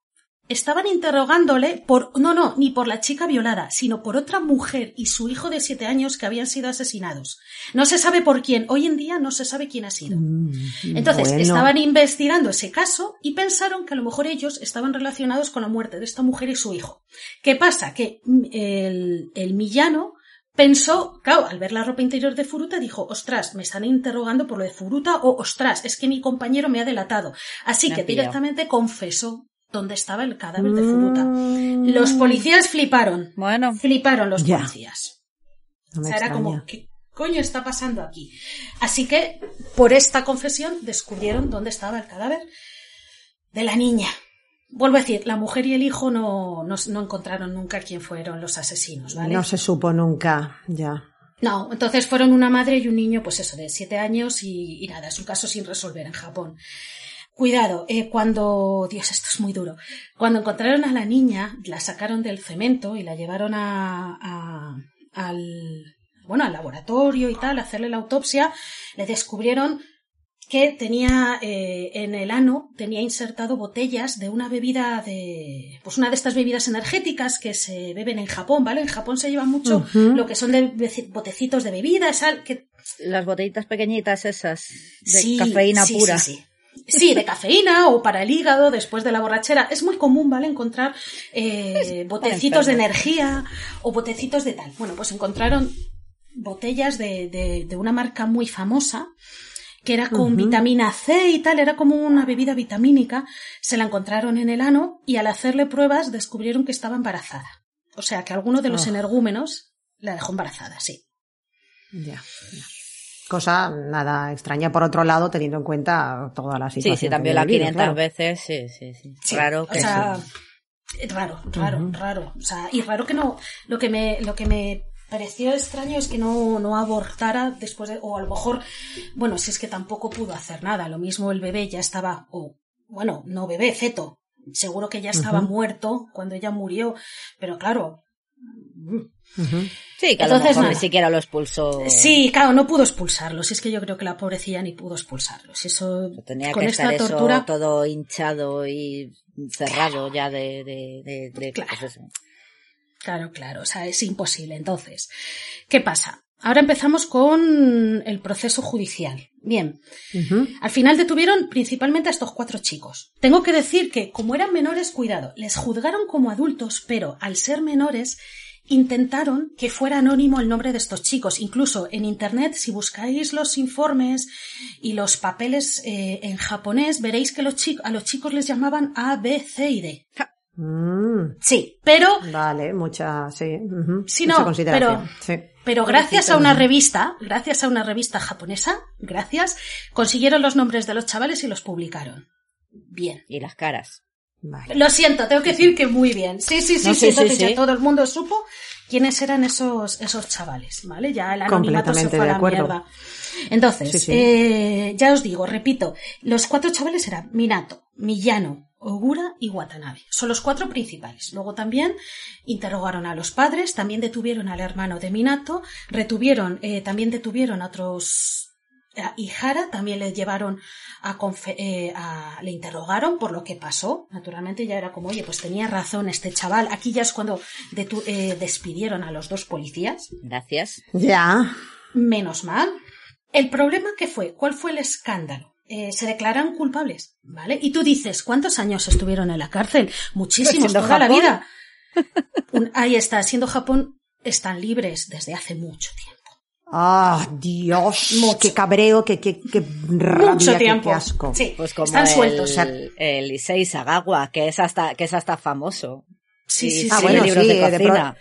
Estaban interrogándole por, no, no, ni por la chica violada, sino por otra mujer y su hijo de siete años que habían sido asesinados. No se sabe por quién. Hoy en día no se sabe quién ha sido. Mm, Entonces, bueno. estaban investigando ese caso y pensaron que a lo mejor ellos estaban relacionados con la muerte de esta mujer y su hijo. ¿Qué pasa? Que mm, el, el Millano pensó, claro, al ver la ropa interior de Furuta, dijo, ostras, me están interrogando por lo de Furuta o ostras, es que mi compañero me ha delatado. Así Me que directamente confesó dónde estaba el cadáver de Furuta. Mm, Los policías fliparon. Bueno, Fliparon los Ya. policías. no O sea, era como, ¿qué coño está pasando aquí? Así que, por esta confesión, descubrieron dónde estaba el cadáver de la niña. Vuelvo a decir, la mujer y el hijo no, no, no encontraron nunca quién fueron los asesinos, ¿vale? No se supo nunca, ya. No, entonces fueron una madre y un niño, pues eso, de siete años y, y nada, es un caso sin resolver en Japón. Cuidado, eh, cuando, Dios, esto es muy duro. Cuando encontraron a la niña, la sacaron del cemento y la llevaron a, a- al, bueno, al laboratorio y tal, a hacerle la autopsia, le descubrieron que tenía eh, en el ano tenía insertado botellas de una bebida de pues una de estas bebidas energéticas que se beben en Japón, ¿vale? En Japón se lleva mucho lo que son de botecitos de bebida, sal, que Las botellitas pequeñitas esas de Sí, cafeína sí, pura. Sí, sí. De cafeína o para el hígado después de la borrachera. Es muy común, ¿vale? Encontrar eh, botecitos de energía o botecitos de tal. Bueno, pues encontraron botellas de, de, de una marca muy famosa que era con vitamina C y tal, era como una bebida vitamínica. Se la encontraron en el ano y al hacerle pruebas descubrieron que estaba embarazada. O sea, que alguno de los Ah. energúmenos la dejó embarazada, sí. Ya, ya. Cosa nada extraña por otro lado, teniendo en cuenta toda la Sí, situación. sí, que también la había vivido, 500 claro. veces, sí, sí, sí. Sí, Raro o que sea, sí. eh, raro, raro, raro. O sea, y raro que no. Lo que me, lo que me pareció extraño es que no, no abortara después de. O a lo mejor, bueno, si es que tampoco pudo hacer nada. Lo mismo el bebé ya estaba. O, bueno, no bebé, feto. Seguro que ya estaba muerto cuando ella murió. Pero claro. Sí, que a Entonces, lo mejor nada. ni siquiera lo expulsó. Sí, claro, no pudo expulsarlo. Si es que yo creo que la pobrecilla ni pudo expulsarlo. Si eso. Tenía con que esta estar tortura. eso todo hinchado y cerrado ya de, de, de, de- Claro. pues. Claro, claro, o sea, es imposible. Entonces, ¿qué pasa? Ahora empezamos con el proceso judicial. Bien, al final detuvieron principalmente a estos cuatro chicos. Tengo que decir que, como eran menores, cuidado, les juzgaron como adultos, pero al ser menores, intentaron que fuera anónimo el nombre de estos chicos. Incluso en Internet, si buscáis los informes y los papeles eh, en japonés, veréis que los a los chicos les llamaban A, B, C y D. Mm, Sí, pero Vale, mucha, sí. Sí, mucha no, consideración, sí. Pero gracias a una revista, gracias a una revista japonesa, gracias, consiguieron los nombres de los chavales y los publicaron. Bien. Y las caras. Vale. Lo siento, tengo que decir que muy bien. Sí, sí, sí, No, sí, sí, entonces sí, ya sí. todo el mundo supo quiénes eran esos, esos chavales, ¿vale? Ya el anonimato se fue a la mierda. Entonces, eh, ya os digo, repito, los cuatro chavales eran Minato, Miyano, Ogura y Watanabe. Son los cuatro principales. Luego también interrogaron a los padres, también detuvieron al hermano de Minato, retuvieron, eh, también detuvieron a otros a Ihara también le llevaron a, eh, a- le interrogaron por lo que pasó. Naturalmente ya era como, oye, pues tenía razón este chaval. Aquí ya es cuando eh, despidieron a los dos policías. Gracias. Ya. Menos mal. El problema que fue, ¿cuál fue el escándalo? Eh, se declaran culpables, ¿vale? Y tú dices, ¿cuántos años estuvieron en la cárcel? Muchísimos, toda la Japón. vida. Un- ahí está, siendo Japón, están libres desde hace mucho tiempo. Ah, Dios. Mucho. Qué cabreo, qué, qué, qué rabia, mucho qué- tiempo. qué asco. Sí, Pues como están el, sueltos. el Issei Sagawa, que es hasta, que es hasta famoso. Sí, Y sí, Ah, sí. bueno, sí, de de pro-.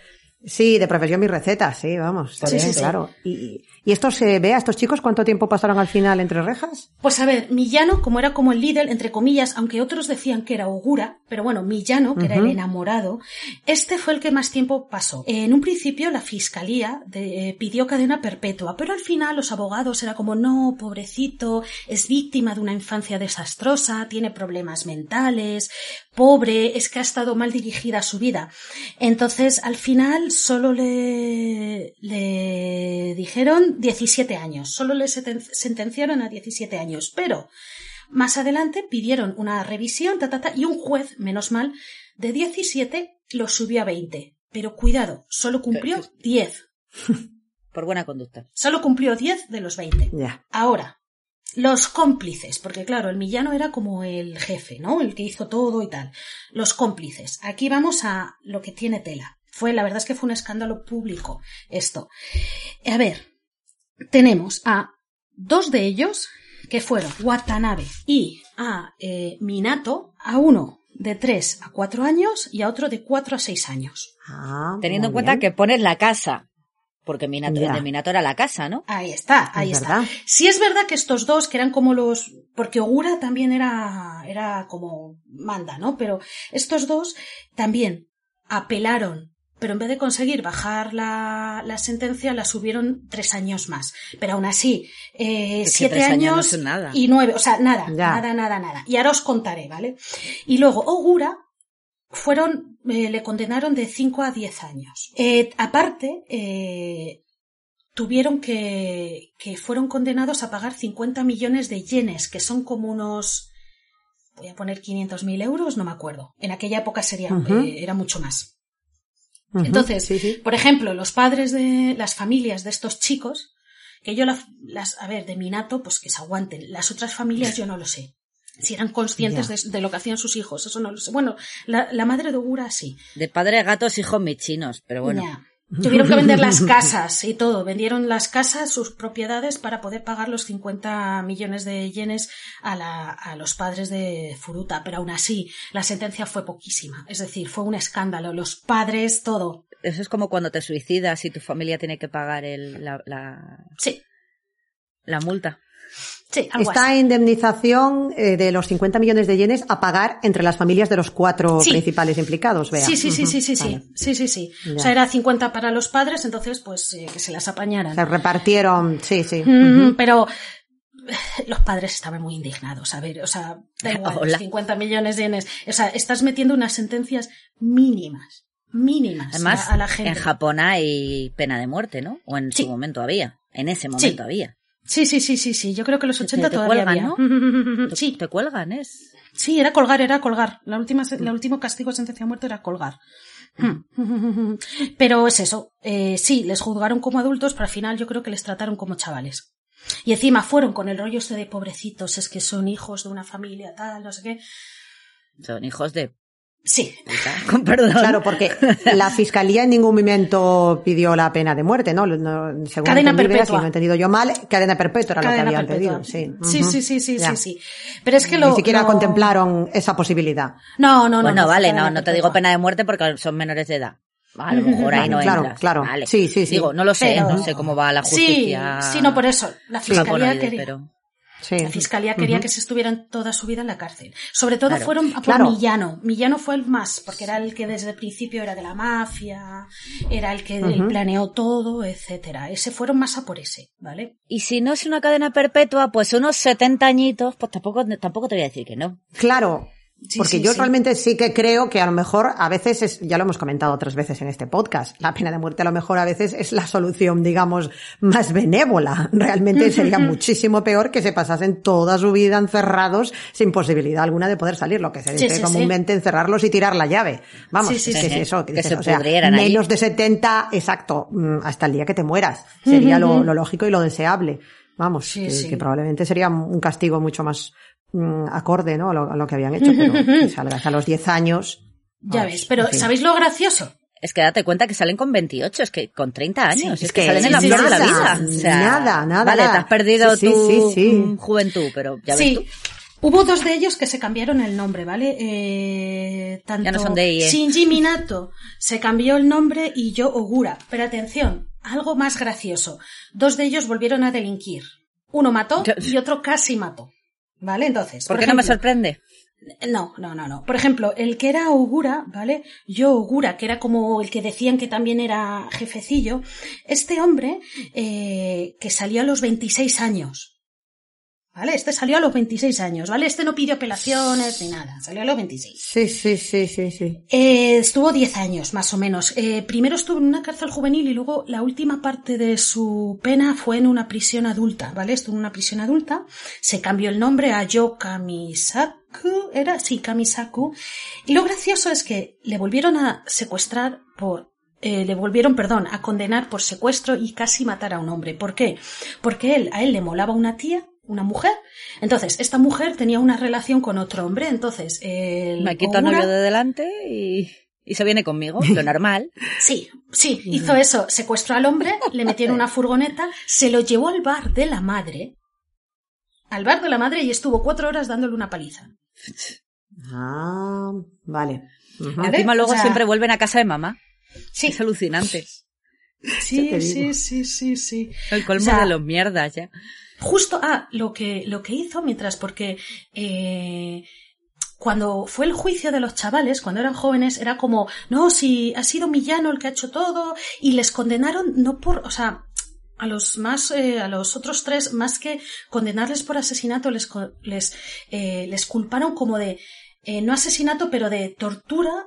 Sí, de profesión mi receta, sí, vamos. Sí, sí, sí. claro. ¿Y, y esto se ve a estos chicos cuánto tiempo pasaron al final entre rejas? Pues a ver, Millano, como era como el líder, entre comillas, aunque otros decían que era Ogura, pero bueno, Millano, que era el enamorado, este fue el que más tiempo pasó. En un principio la fiscalía de- eh, pidió cadena perpetua, pero al final los abogados era como, no, pobrecito, es víctima de una infancia desastrosa, tiene problemas mentales, pobre, es que ha estado mal dirigida su vida. Entonces, al final solo le, le dijeron 17 años, solo le sentenciaron a 17 años, pero más adelante pidieron una revisión, ta, ta, ta, y un juez, menos mal, de 17 lo subió a 20. Pero cuidado, solo cumplió 10. Por buena conducta. Solo cumplió 10 de los 20. Ya. Ahora, los cómplices, porque claro, el Millano era como el jefe, ¿no? El que hizo todo y tal. Los cómplices. Aquí vamos a lo que tiene tela. Fue, la verdad es que fue un escándalo público esto. A ver, tenemos a dos de ellos que fueron Watanabe y a eh, Minato, a uno de 3 a 4 años y a otro de 4 a 6 años. Ah, Teniendo en cuenta bien. que pones la casa Porque Minato, de Minato era la casa, ¿no? Ahí está, ahí Es está. verdad. Sí es verdad que estos dos, que eran como los, porque Ogura también era, era como manda, ¿no? Pero estos dos también apelaron, pero en vez de conseguir bajar la, la sentencia, la subieron tres años más. Pero aún así, eh, siete años no y nueve, o sea, nada, Ya. nada, nada, nada. Y ahora os contaré, ¿vale? Y luego Ogura fueron, eh, le condenaron de 5 a 10 años. Eh, aparte, tuvieron que, que fueron condenados a pagar 50 millones de yenes, que son como unos, voy a poner 500.000 euros, no me acuerdo. En aquella época sería, era mucho más. Entonces, sí, sí. por ejemplo, los padres de las familias de estos chicos, que yo las, las a ver, de Minato, pues que se aguanten. Las otras familias yo no lo sé. Si eran conscientes de, de lo que hacían sus hijos, eso no lo sé. Bueno, la, la madre de Ogura sí. De padre gatos, hijos michinos, pero bueno. Ya. Tuvieron que vender las casas y todo. Vendieron las casas, sus propiedades, para poder pagar los 50 millones de yenes a, la, a los padres de Furuta. Pero aún así, la sentencia fue poquísima. Es decir, fue un escándalo. Los padres, todo. Eso es como cuando te suicidas y tu familia tiene que pagar el, la, la, Sí, la multa. Sí, algo Esta así. indemnización eh, de los 50 millones de yenes a pagar entre las familias de los cuatro Sí. principales implicados, vea. Sí, sí, sí, Ujú, sí, sí, sí, vale. sí, sí, sí. Ya. O sea, era 50 para los padres, entonces, pues, eh, que se las apañaran. Se repartieron, sí, sí. Mm, Ujú. Pero los padres estaban muy indignados, a ver, o sea, da igual, Hola. los 50 millones de yenes. O sea, estás metiendo unas sentencias mínimas, mínimas Además, a, a la gente. en Japón hay pena de muerte, ¿no? O en Sí. su momento había. En ese momento Sí. había. Sí, sí, sí, sí, sí. Yo creo que los Te- 80 te todavía cuelgan, había. Te- Sí, Te cuelgan, es. sí, era colgar, era colgar. La última, el último castigo de sentencia de muerte era colgar. Hmm. Pero es eso. Eh, sí, les juzgaron como adultos, pero al final yo creo que les trataron como chavales. Y encima fueron con el rollo este de pobrecitos, es que son hijos de una familia tal, no sé qué. Son hijos de Sí. Con perdón. Claro, porque la fiscalía en ningún momento pidió la pena de muerte, ¿no? No, según Cadena perpetua. si no he entendido yo mal, cadena perpetua era cadena lo que habían perpetua. pedido. Sí, sí, sí, sí, sí, sí, sí. Pero es que lo. Ni siquiera contemplaron esa posibilidad. No, no, no. bueno, no, vale, no, no te digo pena de muerte porque son menores de edad. A lo mejor ahí no Claro, entras. claro. Vale. Sí, sí, sí. Digo, no lo sé, Pero- no sé cómo va la justicia. Sí, sí, no por eso. La fiscalía quería. pero Sí. La fiscalía quería que se estuvieran toda su vida en la cárcel. Sobre todo Claro. fueron a por Claro. Millano. Millano fue el más, porque era el que desde el principio era de la mafia, era el que planeó todo, etcétera. Ese fueron más a por ese, ¿vale? Y si no es una cadena perpetua, pues unos 70 añitos, pues tampoco, tampoco te voy a decir que no. Claro. Sí, Porque sí, yo sí. realmente sí que creo que a lo mejor a veces es, ya lo hemos comentado otras veces en este podcast, la pena de muerte a lo mejor a veces es la solución, digamos, más benévola. Realmente sería muchísimo peor que se pasasen toda su vida encerrados sin posibilidad alguna de poder salir, lo que se dice comúnmente encerrarlos y tirar la llave. Vamos, es que es eso, que, Que dices, se o sea, menos de 70, exacto, mm, hasta el día que te mueras. Sería lo, lo lógico y lo deseable. Vamos, Sí, que, sí. que probablemente sería un castigo mucho más mm, acorde, ¿no? A lo, a lo que habían hecho, pero que salgas a los 10 años. Ya vamos, ves, pero en fin. ¿sabéis lo gracioso? Es que date cuenta que salen con 28, es que con 30 años, Sí, es que, que salen en la sí, flor de la vida. O sea, nada, nada, Vale, nada. te has perdido Sí, tu sí, sí. mm, juventud, pero ya ves sí. tú. Hubo dos de ellos que se cambiaron el nombre, ¿vale? Eh, tanto Ya no son de IE. Shinji Minato se cambió el nombre y yo Ogura. Pero atención, algo más gracioso. Dos de ellos volvieron a delinquir. Uno mató y otro casi mató. ¿Vale? Entonces. ¿Por qué no me sorprende? No, no, no, no. Por ejemplo, el que era Ogura, ¿vale? Yo Ogura, que era como el que decían que también era jefecillo, este hombre eh, que salió a los 26 años. ¿Vale? Este salió a los 26 años, ¿vale? Este no pidió apelaciones ni nada, salió a los 26. Sí, sí, sí, sí, sí. Eh, estuvo 10 años, más o menos. Eh, primero estuvo en una cárcel juvenil y luego la última parte de su pena fue en una prisión adulta, ¿vale? Estuvo en una prisión adulta, se cambió el nombre a Yo Kamisaku, ¿era? Sí, Kamisaku. Y lo gracioso es que le volvieron a secuestrar por eh, le volvieron, perdón, a condenar por secuestro y casi matar a un hombre. ¿Por qué? Porque él, a él le molaba una tía, una mujer. Entonces, esta mujer tenía una relación con otro hombre. Entonces, el Me quito al Ogura- novio de delante y, y se viene conmigo, lo normal. Sí, sí, hizo eso. Secuestró al hombre, le metió en una furgoneta, se lo llevó al bar de la madre. Al bar de la madre y estuvo cuatro horas dándole una paliza. Ah, vale. ¿Vale? Encima luego O sea- siempre vuelven a casa de mamá. Sí, Es alucinante. Sí, sí, sí, sí, sí. El colmo O sea, de los mierdas ya. Justo, ah, lo que, lo que hizo mientras, porque eh, cuando fue el juicio de los chavales, cuando eran jóvenes, era como, no, si ha sido Millano el que ha hecho todo, y les condenaron no por, o sea, a los más, eh, a los otros tres, más que condenarles por asesinato, les, les, eh, les culparon como de, eh, no asesinato, pero de tortura,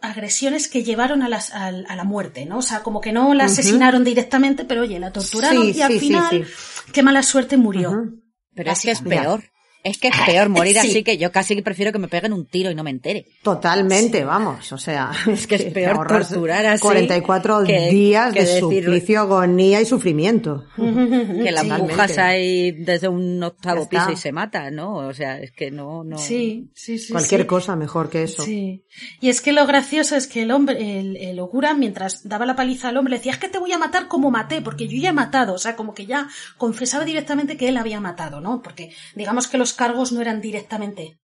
agresiones que llevaron a, las, al- a la muerte, ¿no? O sea, como que no la asesinaron directamente, pero oye, la torturaron Sí, y al sí, final, sí. qué mala suerte murió. Pero es que es peor. Es que es peor morir Sí. así que yo casi prefiero que me peguen un tiro y no me entere. Totalmente, vamos, o sea, es que es peor torturar así 44 que- días que de decir- suplicio, agonía y sufrimiento. Que la Sí. Totalmente. ahí desde un octavo piso y se mata, ¿no? O sea, es que no, no. Sí, sí, sí. Cualquier sí. cosa mejor que eso. Sí. Y es que lo gracioso es que el hombre, el, el Ogura, mientras daba la paliza al hombre, le decía, es que te voy a matar como maté, porque yo ya he matado. O sea, como que ya confesaba directamente que él había matado, ¿no? Porque digamos que los cargos no eran directamente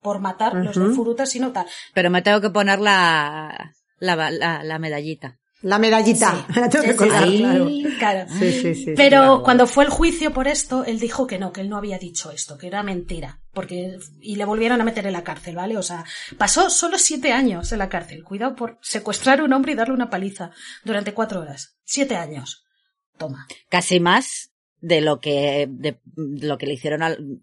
por matar los de. Furuta, sino tal. Pero me tengo que poner la, la, la, la medallita. La medallita, Sí. la tengo que Sí, colgar, sí, claro. claro. Sí, sí, sí. Pero claro. cuando fue el juicio por esto, él dijo que no, que él no había dicho esto, que era mentira. Porque, y le volvieron a meter en la cárcel, ¿vale? O sea, pasó solo siete años en la cárcel. Cuidado por secuestrar a un hombre y darle una paliza durante cuatro horas. Siete años. Toma. Casi más de lo que, de, lo que le hicieron al,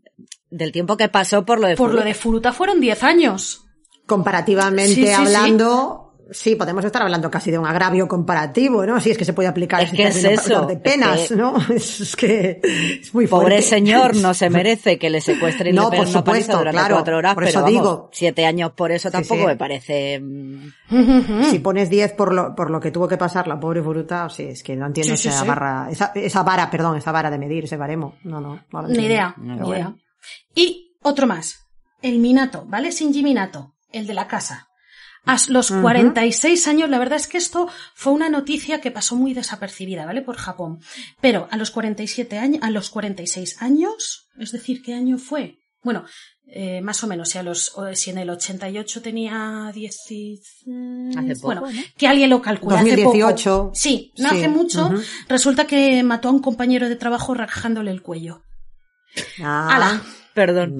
del tiempo que pasó por lo de Por lo Furuta. de Furuta fueron diez años. Comparativamente Sí, sí, sí. hablando, sí. podemos estar hablando casi de un agravio comparativo, ¿no? Si es que se puede aplicar Es ese que es eso, de es penas, que- ¿no? Es que es muy fuerte. Pobre señor, no se merece que le secuestren y No, le por supuesto, durante claro, cuatro horas, por pero eso vamos, digo. siete años por eso Sí, tampoco sí. me parece... mm, Si pones 10 por lo, por lo que tuvo que pasar la pobre Furuta, sí, es que no entiendo Sí, sí, esa sí. barra, esa, esa vara, perdón, esa vara de medir, ese baremo. No, no, no lo Ni idea, ni bueno. idea. Y otro más. El Minato, ¿vale? Shinji Minato, el de la casa. A los 46 años, la verdad es que esto fue una noticia que pasó muy desapercibida, ¿vale? Por Japón. Pero a los 47 años, a los 46 años, es decir, ¿qué año fue? Bueno, eh, más o menos, si, a los, si en el 88 tenía 10, y- Hace poco, bueno, ¿no? que alguien lo calcule. hace 2018. poco. Sí, no Sí, hace mucho. Resulta que mató a un compañero de trabajo rajándole el cuello. Ah, ¡Hala! Perdón.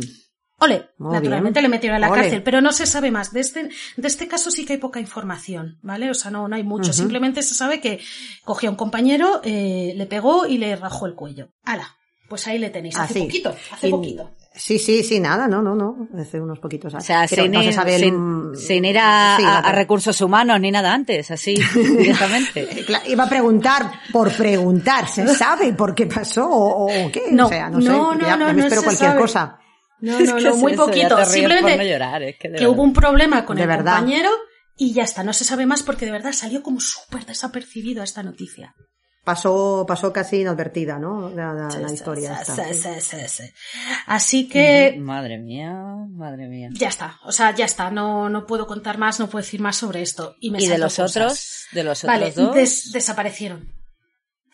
Ole, Muy naturalmente bien. le metieron a la Ole. cárcel, pero no se sabe más. De este, de este caso sí que hay poca información, ¿vale? O sea, no, no hay mucho. Simplemente se sabe que cogió a un compañero, eh, le pegó y le rajó el cuello. ¡Hala! Pues ahí le tenéis. Hace Así. poquito, hace Y- poquito. Sí, sí, sí, nada, no, no, no, hace unos poquitos O años. sea, Pero sin, no se sabe el- ir a, Sí, a- no, a recursos humanos ni nada antes, así, directamente. Cla- Iba a preguntar por preguntar, ¿se sabe por qué pasó o, o qué? No, o sea, no, sé, no, no, ya, no, ya me no espero se cualquier sabe. cosa. No, no, no, muy eso, poquito. Simplemente no llorar, es que que hubo un problema con De el verdad. compañero y ya está. No se sabe más porque de verdad salió como súper desapercibido esta noticia. Pasó, pasó casi inadvertida, ¿no? La, la- la historia Sí, esta. sí, sí, sí, sí. Así que Madre mía, madre mía. Ya está, o sea, ya está, no, no puedo contar más, no puedo decir más sobre esto. Y, me ¿Y de los cosas. otros? ¿De los Vale, otros dos? des- desaparecieron.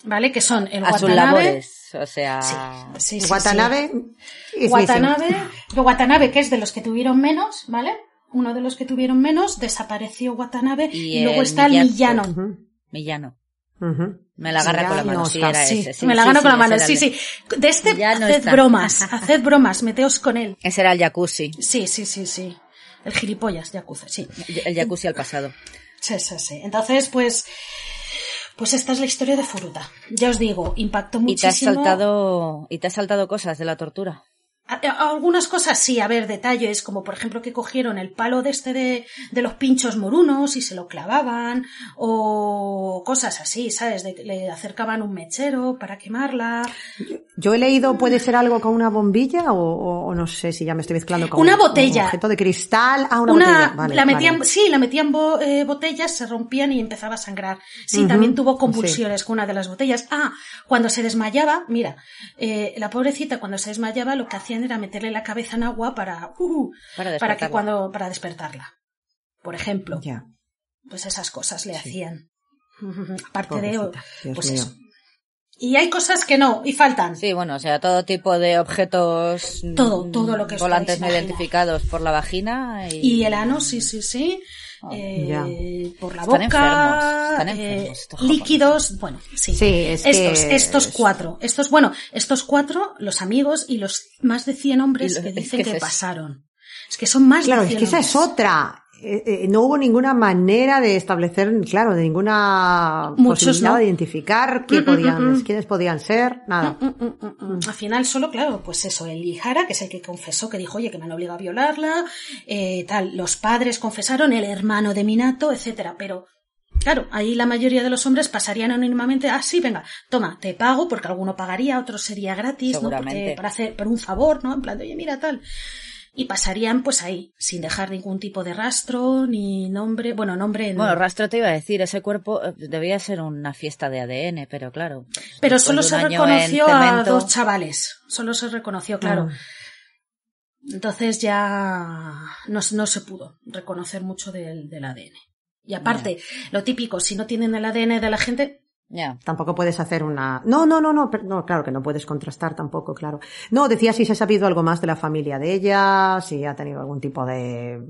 ¿Vale? Que son el a sus Watanabe. labores, o sea... Sí, sí, sí, Watanabe sí. Watanabe, Watanabe, que es de los que tuvieron menos, ¿vale? Uno de los que tuvieron menos, desapareció Watanabe y, Y luego está el Miyato. Me la agarra Ya con la mano, no sí, era Sí, ese. sí, me la gano con la mano, sí, el- sí. De este, no haced está. bromas, haced bromas, meteos con él. Ese era el jacuzzi. Sí, sí, sí, sí. El gilipollas, Yakuza, sí. El jacuzzi al pasado. Sí, sí, sí. Entonces, pues, pues esta es la historia de Furuta. Ya os digo, impactó Y te has muchísimo. saltado, y te has saltado cosas de la tortura. Algunas cosas sí, a ver, detalles, como por ejemplo que cogieron el palo de este de, de los pinchos morunos y se lo clavaban, o cosas así, ¿sabes? De le acercaban un mechero para quemarla. Yo he leído, puede ser algo con una bombilla o, o- o no sé si ya me estoy mezclando con Una un- botella. Un objeto de cristal. Ah, una, Una, botella. Vale, la metían, vale. sí, la metían bo- eh, botellas, se rompían y empezaba a sangrar. Sí, también tuvo convulsiones con una de las botellas. Ah, cuando se desmayaba, mira, eh, la pobrecita cuando se desmayaba lo que hacían era meterle la cabeza en agua para, uh, Para para que cuando, para despertarla. Por ejemplo, Ya. pues esas cosas le hacían. Aparte de, Pobrecita, pues eso. Y hay cosas que no, y faltan. Sí, bueno, o sea, todo tipo de objetos Todo, todo lo que volantes no identificados por la vagina y, Y el ano, sí, sí, sí. Oh, Eh, por la Están boca, enfermos, están eh, enfermos líquidos, bueno, sí. Sí, es estos, que- estos cuatro, estos, bueno, estos cuatro, los amigos y los más de 100 hombres los- que es dicen que que, es- pasaron. Es que son más Claro, de es 100 que esa es otra. Eh, eh, no hubo ninguna manera de establecer, claro, de ninguna Muchos posibilidad no. de identificar qué Mm, mm, podían, mm, mm. quiénes podían ser, nada. Mm. Al final solo, claro, pues eso, el Ihara, que es el que confesó, que dijo, oye, que me han obligado a violarla, eh, tal, los padres confesaron, el hermano de Minato, etcétera, pero Claro, ahí la mayoría de los hombres pasarían anónimamente, ah, sí, venga, toma, te pago, porque alguno pagaría, otro sería gratis, ¿no? Porque para hacer, por un favor, ¿no? En plan de, oye, mira, tal. Y pasarían, pues ahí, sin dejar ningún tipo de rastro, ni nombre, bueno, nombre en... Bueno, rastro te iba a decir, ese cuerpo eh, debía ser una fiesta de ADN, pero claro. Pero solo se reconoció en a dos chavales. Solo se reconoció, claro. Ah. Entonces ya no, no se pudo reconocer mucho del, del ADN. Y aparte, lo típico, si no tienen el ADN de la gente, Tampoco puedes hacer una. No, no, no, no, no, claro que no puedes contrastar tampoco, claro. No, decía si se ha sabido algo más de la familia de ella, si ha tenido algún tipo de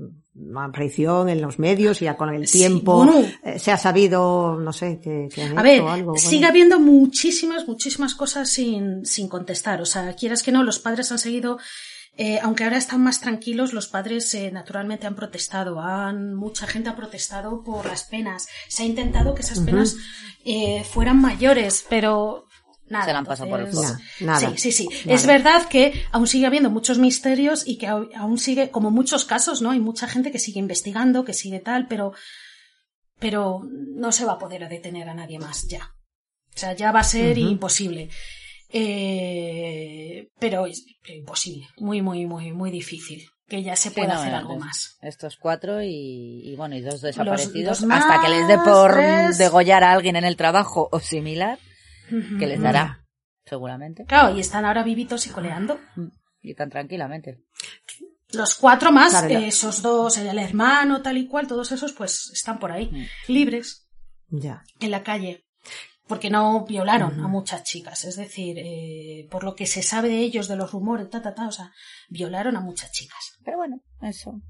aparición en los medios, y ya con el Sí, tiempo bueno. eh, se ha sabido, no sé, que, que han a hecho ver, algo. bueno. sigue habiendo muchísimas, muchísimas cosas sin, sin contestar. O sea, quieras que no, los padres han seguido, eh, aunque ahora están más tranquilos, los padres eh, naturalmente han protestado. Han, mucha gente ha protestado por las penas. Se ha intentado que esas penas eh, fueran mayores, pero nada. Se la han pasado por el. Nada, nada. Sí, sí, sí. Nada. Es verdad que aún sigue habiendo muchos misterios y que aún sigue, como muchos casos, ¿no? Hay mucha gente que sigue investigando, que sigue tal, pero, pero no se va a poder detener a nadie más ya. O sea, ya va a ser imposible. Eh, pero es imposible, muy, muy, muy, muy difícil que ya se Sí, pueda no, hacer algo más. Estos cuatro y, y bueno, y dos desaparecidos. los hasta que les dé por tres. degollar a alguien en el trabajo o similar, que les dará, seguramente. Claro, y están ahora vivitos y coleando. Y tan tranquilamente. Los cuatro más, Claro, eh, esos dos, el hermano, tal y cual, todos esos, pues están por ahí, Mm. libres, Ya. en la calle. Porque no violaron a muchas chicas. Es decir, eh, por lo que se sabe de ellos, de los rumores, ta, ta, ta, o sea, violaron a muchas chicas. Pero bueno, eso.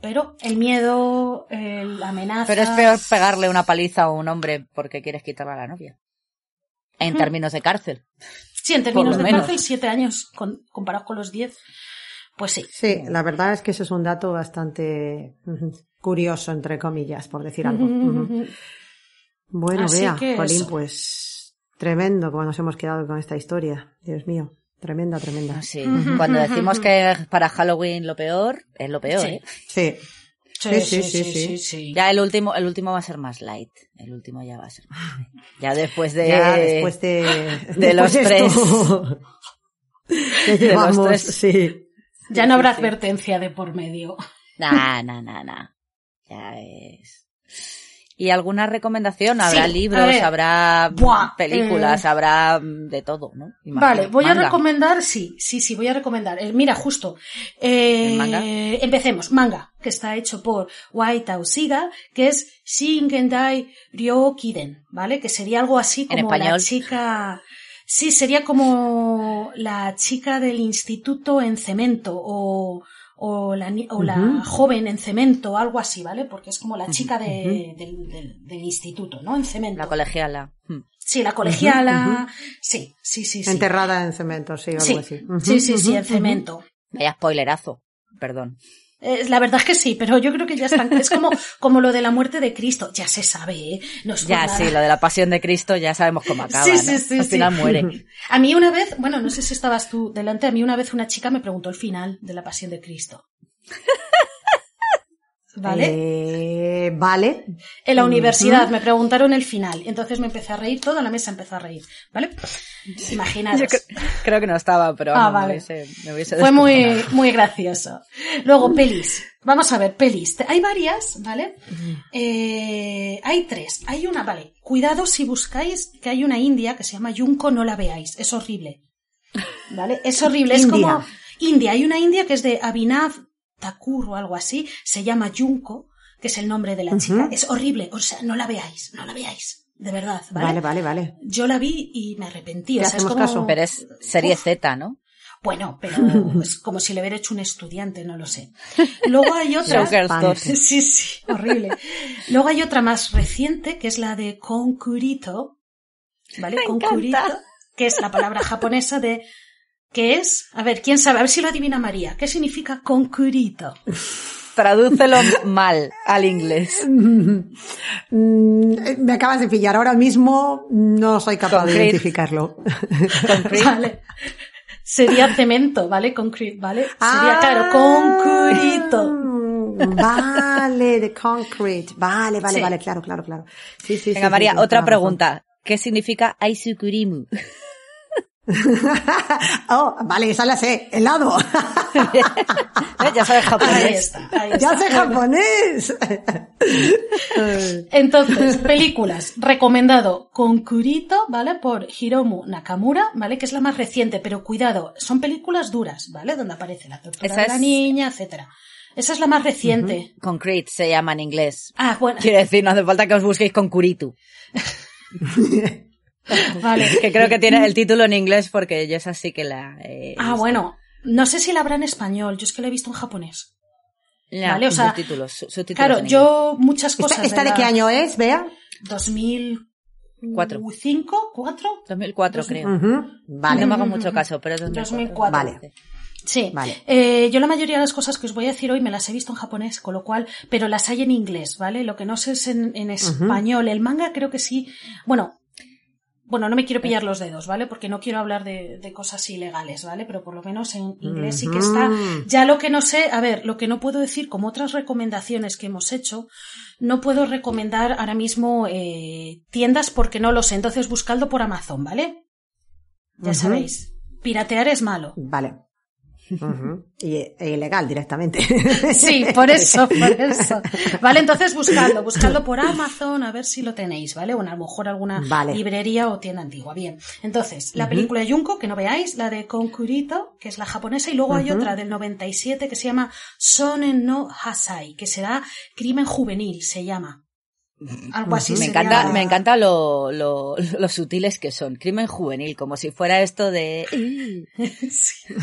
Pero el miedo, eh, la amenaza. Pero es peor pegarle una paliza a un hombre porque quieres quitarle a la novia. En términos de cárcel. Sí, en términos de menos. cárcel, siete años con- comparados con los diez. Pues sí. Sí, la verdad es que ese es un dato bastante curioso, entre comillas, por decir algo. Bueno, vea, eso. pues tremendo como nos hemos quedado con esta historia. Dios mío, tremenda, tremenda. Sí. Cuando decimos que para Halloween lo peor, es lo peor, Sí. ¿eh? Sí, Sí, Sí, sí, sí, sí, sí, sí, sí. Ya el último, el último va a ser más light. El último ya va a ser más light. Ya después de... ya después de, de los esto, que los tres. sí. Ya no habrá advertencia de por medio. Nah, nah, nah, nah. Ya es... ¿Y alguna recomendación? Habrá Sí, libros, habrá Buah, películas, eh. habrá de todo, ¿no? Vale, voy a recomendar, sí, sí, sí, voy a recomendar. Eh, mira, justo. eh, ¿El manga? Empecemos. Manga, que está hecho por White Ausiga, que es Shingendai Ryokiden, ¿vale? Que sería algo así como la chica. Sí, sería como la chica del instituto en cemento o, o, la, ni- o la joven en cemento, algo así, ¿vale? Porque es como la chica de- del, del- del instituto, ¿no? En cemento. La colegiala. Sí, la colegiala. Sí, sí, sí, sí. Enterrada en cemento, sí, algo Sí, así. Sí, sí, sí, en cemento. Vaya spoilerazo. Perdón. Eh, la verdad es que sí, pero yo creo que ya están. Es como, como lo de la muerte de Cristo. Ya se sabe, ¿eh? No es Ya, nada. sí, lo de la pasión de Cristo ya sabemos cómo acaba, Sí, ¿no? sí, sí, Al final muere. A mí una vez, bueno, no sé si estabas tú delante, a mí una vez una chica me preguntó el final de la pasión de Cristo. ¿Vale? Eh, vale. En la universidad me preguntaron el final. Entonces me empecé a reír, toda la mesa empezó a reír. ¿Vale? Imaginaros. Yo cre- creo que no estaba, pero Ah, vale. me hubiese, me hubiese Fue muy, muy gracioso. Luego, pelis. Vamos a ver, pelis. Hay varias, ¿vale? Eh, hay tres. Hay una, vale. Cuidado si buscáis que hay una india que se llama Yunko, no la veáis. Es horrible. ¿Vale? Es horrible. Es como India. Hay una india que es de Abhinav O algo así. Se llama Yunko, que es el nombre de la chica. Es horrible. O sea, no la veáis. No la veáis. De verdad, ¿vale? Vale, vale, vale. Yo la vi y me arrepentí. O sea, es como... caso. Pero es serie Uf. Z, ¿no? Bueno, pero es como si le hubiera hecho un estudiante, no lo sé. Luego hay otra. Showgirls Pan. 2. Sí, sí, horrible. Luego hay otra más reciente, que es la de concurito. ¿Vale? Me concurito, encanta. que es la palabra japonesa de. ¿Qué es? A ver, ¿quién sabe? A ver si lo adivina María. ¿Qué significa concurito? Tradúcelo mal al inglés. Mm, Me acabas de pillar ahora mismo, no soy capaz de identificarlo. Concrete. Vale. Sería cemento, ¿vale? Concrete, ¿vale? Sería, Ah, claro, concurito. Vale, de concrete. Vale, vale, Sí. vale, claro, claro, claro. Sí, sí, Venga, sí, María, sí, otra pregunta. ¿Qué significa Aisukurimu? oh, vale, esa la sé. Helado. Ya sabes Ahí japonés. está, ahí está. ya sé japonés. Entonces, películas. Recomendado Concurito, ¿vale? Por Hiromu Nakamura, ¿vale? Que es la más reciente, pero cuidado, son películas duras, ¿vale? Donde aparece la tortura Esa de la es- niña, etcétera. Esa es la más reciente. Concrete se llama en inglés. Ah, bueno, Quiere decir, no hace falta que os busquéis con Kuritu. vale. Que creo que tiene el título en inglés porque yo esa sí que la he Ah, bueno. No sé si la habrá en español, yo es que la he visto en japonés. Ya, vale, o sea, subtítulos, su- subtítulos Claro, yo muchas cosas. ¿Esta, esta de la- qué año es, Bea? 2005, Cuatro. 4. 2004 creo. Ujú, No Vale. me hago mucho caso, pero es 2004. 2004. Vale. Sí, Vale. Eh, yo la mayoría de las cosas que os voy a decir hoy me las he visto en japonés, con lo cual, pero las hay en inglés, ¿vale? Lo que no sé es en, en español. El manga creo que sí. Bueno, bueno, no me quiero pillar los dedos, ¿vale? Porque no quiero hablar de, de cosas ilegales, ¿vale? Pero por lo menos en inglés sí que está. Ya lo que no sé, a ver, lo que no puedo decir, como otras recomendaciones que hemos hecho, no puedo recomendar ahora mismo eh, tiendas porque no lo sé. Entonces buscadlo por Amazon, ¿vale? Ya sabéis. Piratear es malo. Vale. Y e ilegal directamente. Sí, por eso, por eso. Vale, entonces buscadlo, buscadlo por Amazon a ver si lo tenéis, ¿vale? O a lo mejor alguna Vale. librería o tienda antigua. Bien, entonces, la película de Junko, que no veáis, la de Concurito, que es la japonesa, y luego hay otra del 97 que se llama Sonen no Hasai, que será Crimen Juvenil, se llama. Algo así Me sería- encanta, me encanta lo, lo, lo sutiles que son. Crimen juvenil, como si fuera esto de, Sí.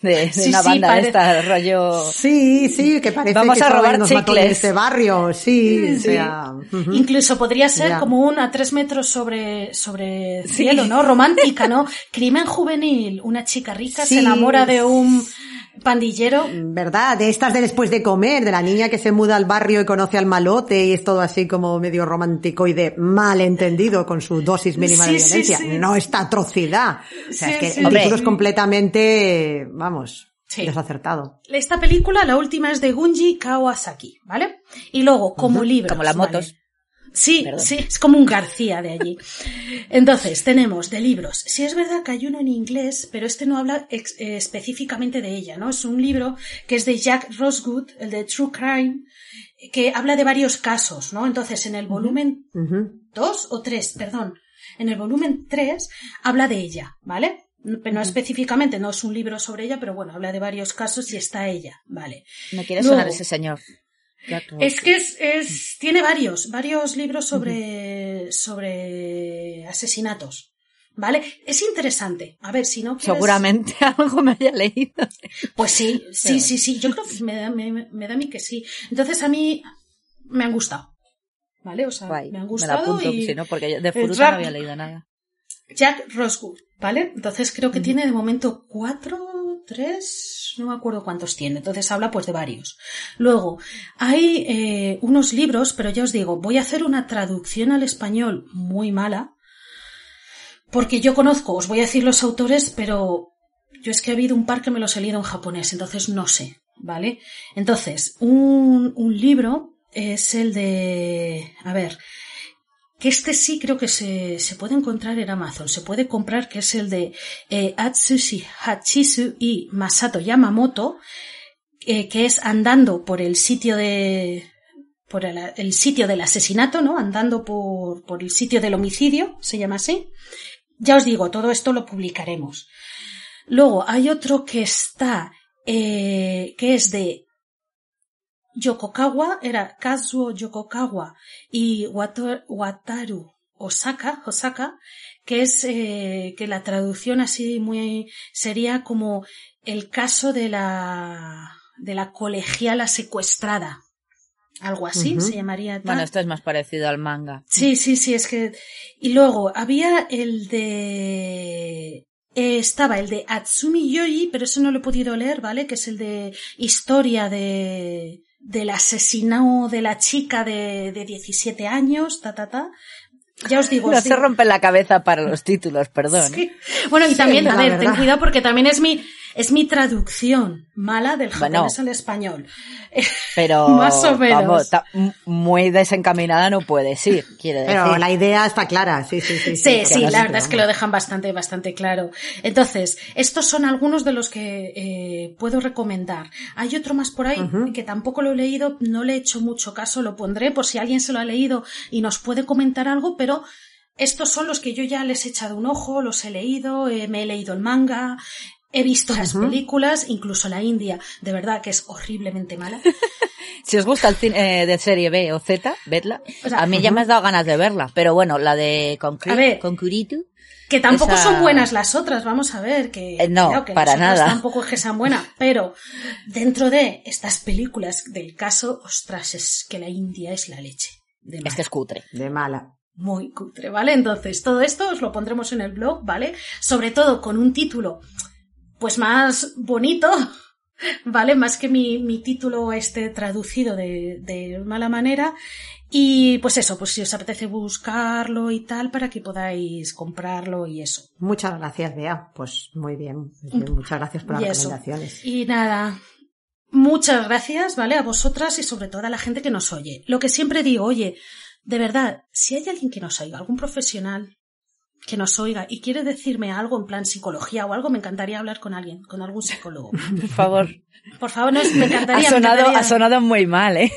De, de Sí, una sí, banda de esta rollo. Sí, sí, que parece Vamos que a robar nos mató en este barrio. Sí, o Sí. sea, ujú. Incluso podría ser Ya. como un a tres metros sobre, sobre Sí. cielo, ¿no? Romántica, ¿no? Crimen juvenil. Una chica rica Sí. se enamora de un pandillero. ¿Verdad? De estas de después de comer, de la niña que se muda al barrio y conoce al malote y es todo así como medio romántico y de malentendido con su dosis mínima de Sí, violencia. sí. No esta atrocidad. O sea, Sí, es que sí. el título es completamente, vamos, Sí. desacertado. Esta película, la última es de Gunji Kawasaki, ¿vale? Y luego, como libros. Como las ¿vale? Sí, Perdón. sí, es como un García de allí. Entonces, tenemos de libros. Sí es verdad que hay uno en inglés, pero este no habla ex- eh, específicamente de ella, ¿no? Es un libro que es de Jack Rosgood, el de True Crime, que habla de varios casos, ¿no? Entonces, en el volumen Ujú. dos o tres, perdón. En el volumen 3 habla de ella, ¿vale? Pero no específicamente, no es un libro sobre ella, pero bueno, habla de varios casos y está ella, ¿vale? Me quiere Luego- sonar ese señor. Jack Es que es, es, tiene varios, varios libros sobre, sobre asesinatos, ¿vale? Es interesante. A ver, si no quieres... Seguramente algo me haya leído. Pues sí, sí, sí, sí. Yo creo que me da, me, me da a mí que sí. Entonces a mí me han gustado. ¿Vale? O sea, Guay. me han Me la gustado apunto, y... si no, porque de fruta rap- no había leído nada. Jack Rosgood, ¿vale? Entonces creo que tiene de momento cuatro, tres, no me acuerdo cuántos tiene. Entonces habla pues de varios. Luego, hay eh, unos libros, pero ya os digo, voy a hacer una traducción al español muy mala, porque yo conozco, os voy a decir los autores, pero yo es que ha habido un par que me los he leído en japonés, entonces no sé, ¿vale? Entonces, un, un libro es el de, a ver, que este sí creo que se, se puede encontrar en Amazon, se puede comprar, que es el de eh, Atsushi Hachisu y Masato Yamamoto, eh, que es andando por el sitio de por el, sitio del asesinato, ¿no? Andando por, por el sitio del homicidio, se llama así. Ya os digo, todo esto lo publicaremos. Luego hay otro que está, eh, que es de Yokokawa, era Kazuo Yokokawa y Wato- Wataru Osaka, Osaka, que es eh, que la traducción así muy sería como el caso de la de la colegiala secuestrada. Algo así se llamaría. tal. Bueno, esto es más parecido al manga. Sí, sí, sí, es que. Y luego había el de. eh, estaba el de Atsumi Yoyi, pero eso no lo he podido leer, ¿vale? Que es el de historia de del asesinato de la chica de, de 17 años, ta, ta, ta. Ya os digo, No sí. se rompe la cabeza para los títulos, perdón. Sí. Bueno, y también, a ver, verdad. ten cuidado porque también es mi, es mi traducción mala del Bueno. japonés al español. Pero Más o menos. vamos, muy desencaminada no puedes ir, quiere decir. Pero la idea está clara, sí, sí, sí. Sí, sí, no la verdad es que lo dejan bastante, bastante claro. Entonces, estos son algunos de los que eh, puedo recomendar. Hay otro más por ahí que tampoco lo he leído, no le he hecho mucho caso, lo pondré por si alguien se lo ha leído y nos puede comentar algo, pero estos son los que yo ya les he echado un ojo, los he leído, eh, me he leído el manga, he visto las películas, incluso la India, de verdad que es horriblemente mala. Si os gusta el cine eh, de serie B o Z, vedla. O sea, a mí ya me has dado ganas de verla, pero bueno, la de Concre- A ver. Concuritu, Que tampoco Esa- son buenas las otras, vamos a ver, que, Eh, no, que para las otras nada. tampoco es que sean buenas, pero dentro de estas películas del caso, ostras, es que la India es la leche. De es que es cutre. De mala. Muy cutre, ¿vale? Entonces, todo esto os lo pondremos en el blog, ¿vale? Sobre todo con un título, pues más bonito, ¿vale? Más que mi, mi título este traducido de, de mala manera. Y pues eso, pues si os apetece buscarlo y tal, para que podáis comprarlo y eso. Muchas gracias, Bea. Pues muy bien. Muchas gracias por Y las eso. recomendaciones. Y nada, muchas gracias, ¿vale? A vosotras y sobre todo a la gente que nos oye. Lo que siempre digo, oye, de verdad, si hay alguien que nos oiga, algún profesional que nos oiga y quiere decirme algo en plan psicología o algo, me encantaría hablar con alguien, con algún psicólogo. Por favor. Por favor, no, me Ha encantaría. me sonado, encantaría. ha sonado muy mal, ¿eh?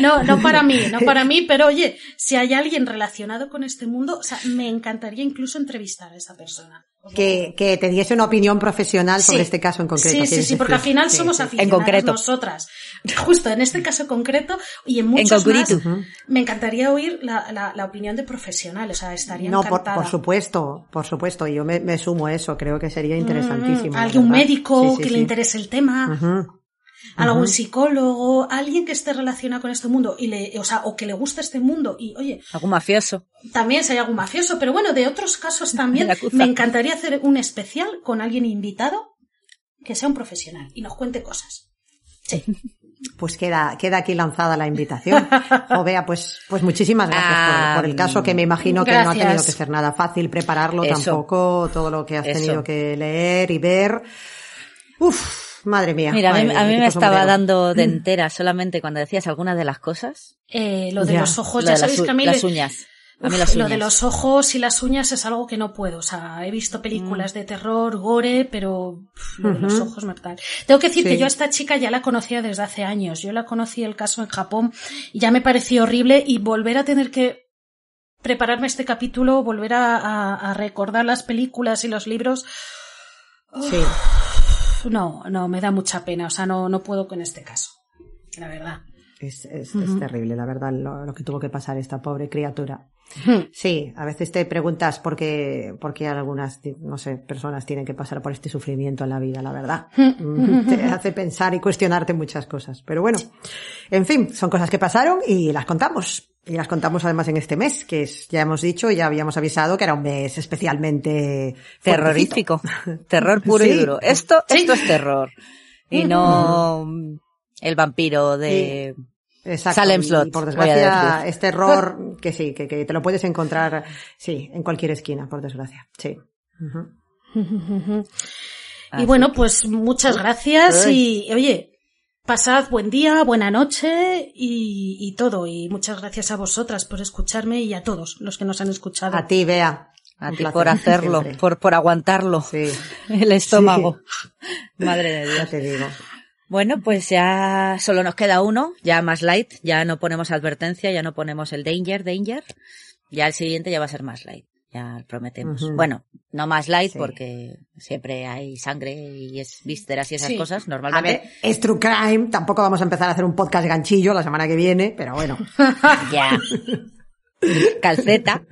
No, no para mí, no para mí, pero oye, si hay alguien relacionado con este mundo, o sea, me encantaría incluso entrevistar a esa persona. Que, que te diese una opinión profesional sobre Sí. este caso en concreto. Sí, sí, sí, porque al final Sí, somos sí. aficionadas concreto. nosotras. Justo en este caso concreto y en muchos concurito. más, me encantaría oír la, la, la opinión de profesionales, o sea, estaría No, por, por supuesto, por supuesto. Yo me, me sumo a eso. Creo que sería interesantísimo. la Alguien, un verdad. médico Sí, sí, que le interese el tema. Algún psicólogo, alguien que esté relacionado con este mundo y le, o sea, o que le guste este mundo y oye, Algún mafioso. también si hay algún mafioso, pero bueno, de otros casos también me encantaría hacer un especial con alguien invitado que sea un profesional y nos cuente cosas. Sí. Pues queda, queda aquí lanzada la invitación. O vea, pues, pues muchísimas gracias por, por el caso, que me imagino que no ha tenido que ser nada fácil prepararlo Eso. tampoco, todo lo que has Eso. tenido que leer y ver. Uf, madre mía. Mira, a mí, madre mía, a mí qué me estaba dando de entera solamente cuando decías algunas de las cosas. Eh, lo de Ya. los ojos, Lo ya sabéis que a mí las uñas. A mí Uf, las Lo uñas. de los ojos y las uñas es algo que no puedo. O sea, he visto películas Mm. de terror, gore, pero lo de los ojos me tal. Tengo que decir Sí. que yo a esta chica ya la conocía desde hace años. Yo la conocí el caso en Japón y ya me pareció horrible y volver a tener que prepararme este capítulo, volver a, a- a recordar las películas y los libros, Sí. No, no, me da mucha pena. O sea, no, no puedo con este caso. La verdad. Es, es, es terrible, la verdad, lo, lo que tuvo que pasar esta pobre criatura. Sí, a veces te preguntas por qué, por qué algunas, no sé, personas tienen que pasar por este sufrimiento en la vida, la verdad. Te hace pensar y cuestionarte muchas cosas. Pero bueno, en fin, son cosas que pasaron y las contamos. Y las contamos además en este mes, que es, ya hemos dicho, ya habíamos avisado que era un mes especialmente Terrorífico. Terror puro y duro. Esto, esto es terror. Y no el vampiro de... Exacto. Salem Slot, por desgracia, este error, que sí, que, que te lo puedes encontrar, sí, en cualquier esquina, por desgracia. Sí. Y bueno, pues muchas gracias y oye, pasad buen día, buena noche y, y todo. Y muchas gracias a vosotras por escucharme y a todos los que nos han escuchado. A ti, Bea. A ti por hacerlo, por, por aguantarlo. Sí, El estómago. Madre de Dios. ya te digo. Bueno, pues ya solo nos queda uno, ya más light, ya no ponemos advertencia, ya no ponemos el danger, danger. Ya el siguiente ya va a ser más light, ya prometemos. Bueno, no más light Sí. porque siempre hay sangre y es vísceras y esas Sí. cosas A normalmente. ver, es True Crime, tampoco vamos a empezar a hacer un podcast ganchillo la semana que viene, pero bueno. Ya. Calceta.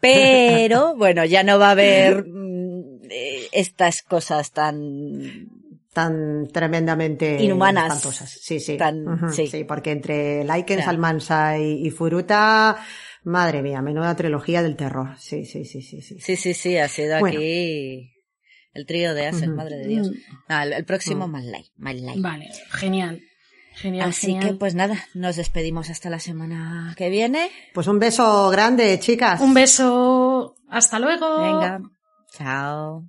Pero, bueno, ya no va a haber mm, eh, estas cosas tan tan tremendamente Inhumanas. espantosas. Sí, sí. Tan- sí. porque entre Laikens, Claro. Almansa y, y Furuta, madre mía, menuda trilogía del terror. Sí, sí, sí, sí, sí. Sí, sí, sí, ha sido Bueno. aquí el trío de Asen, Ujú. madre de Dios. Mm. No, el, el próximo Mm. más light, más light. Vale, genial. Genial, Así genial. que pues nada, nos despedimos hasta la semana que viene. Pues un beso grande, chicas. Un beso. Hasta luego. Venga, chao.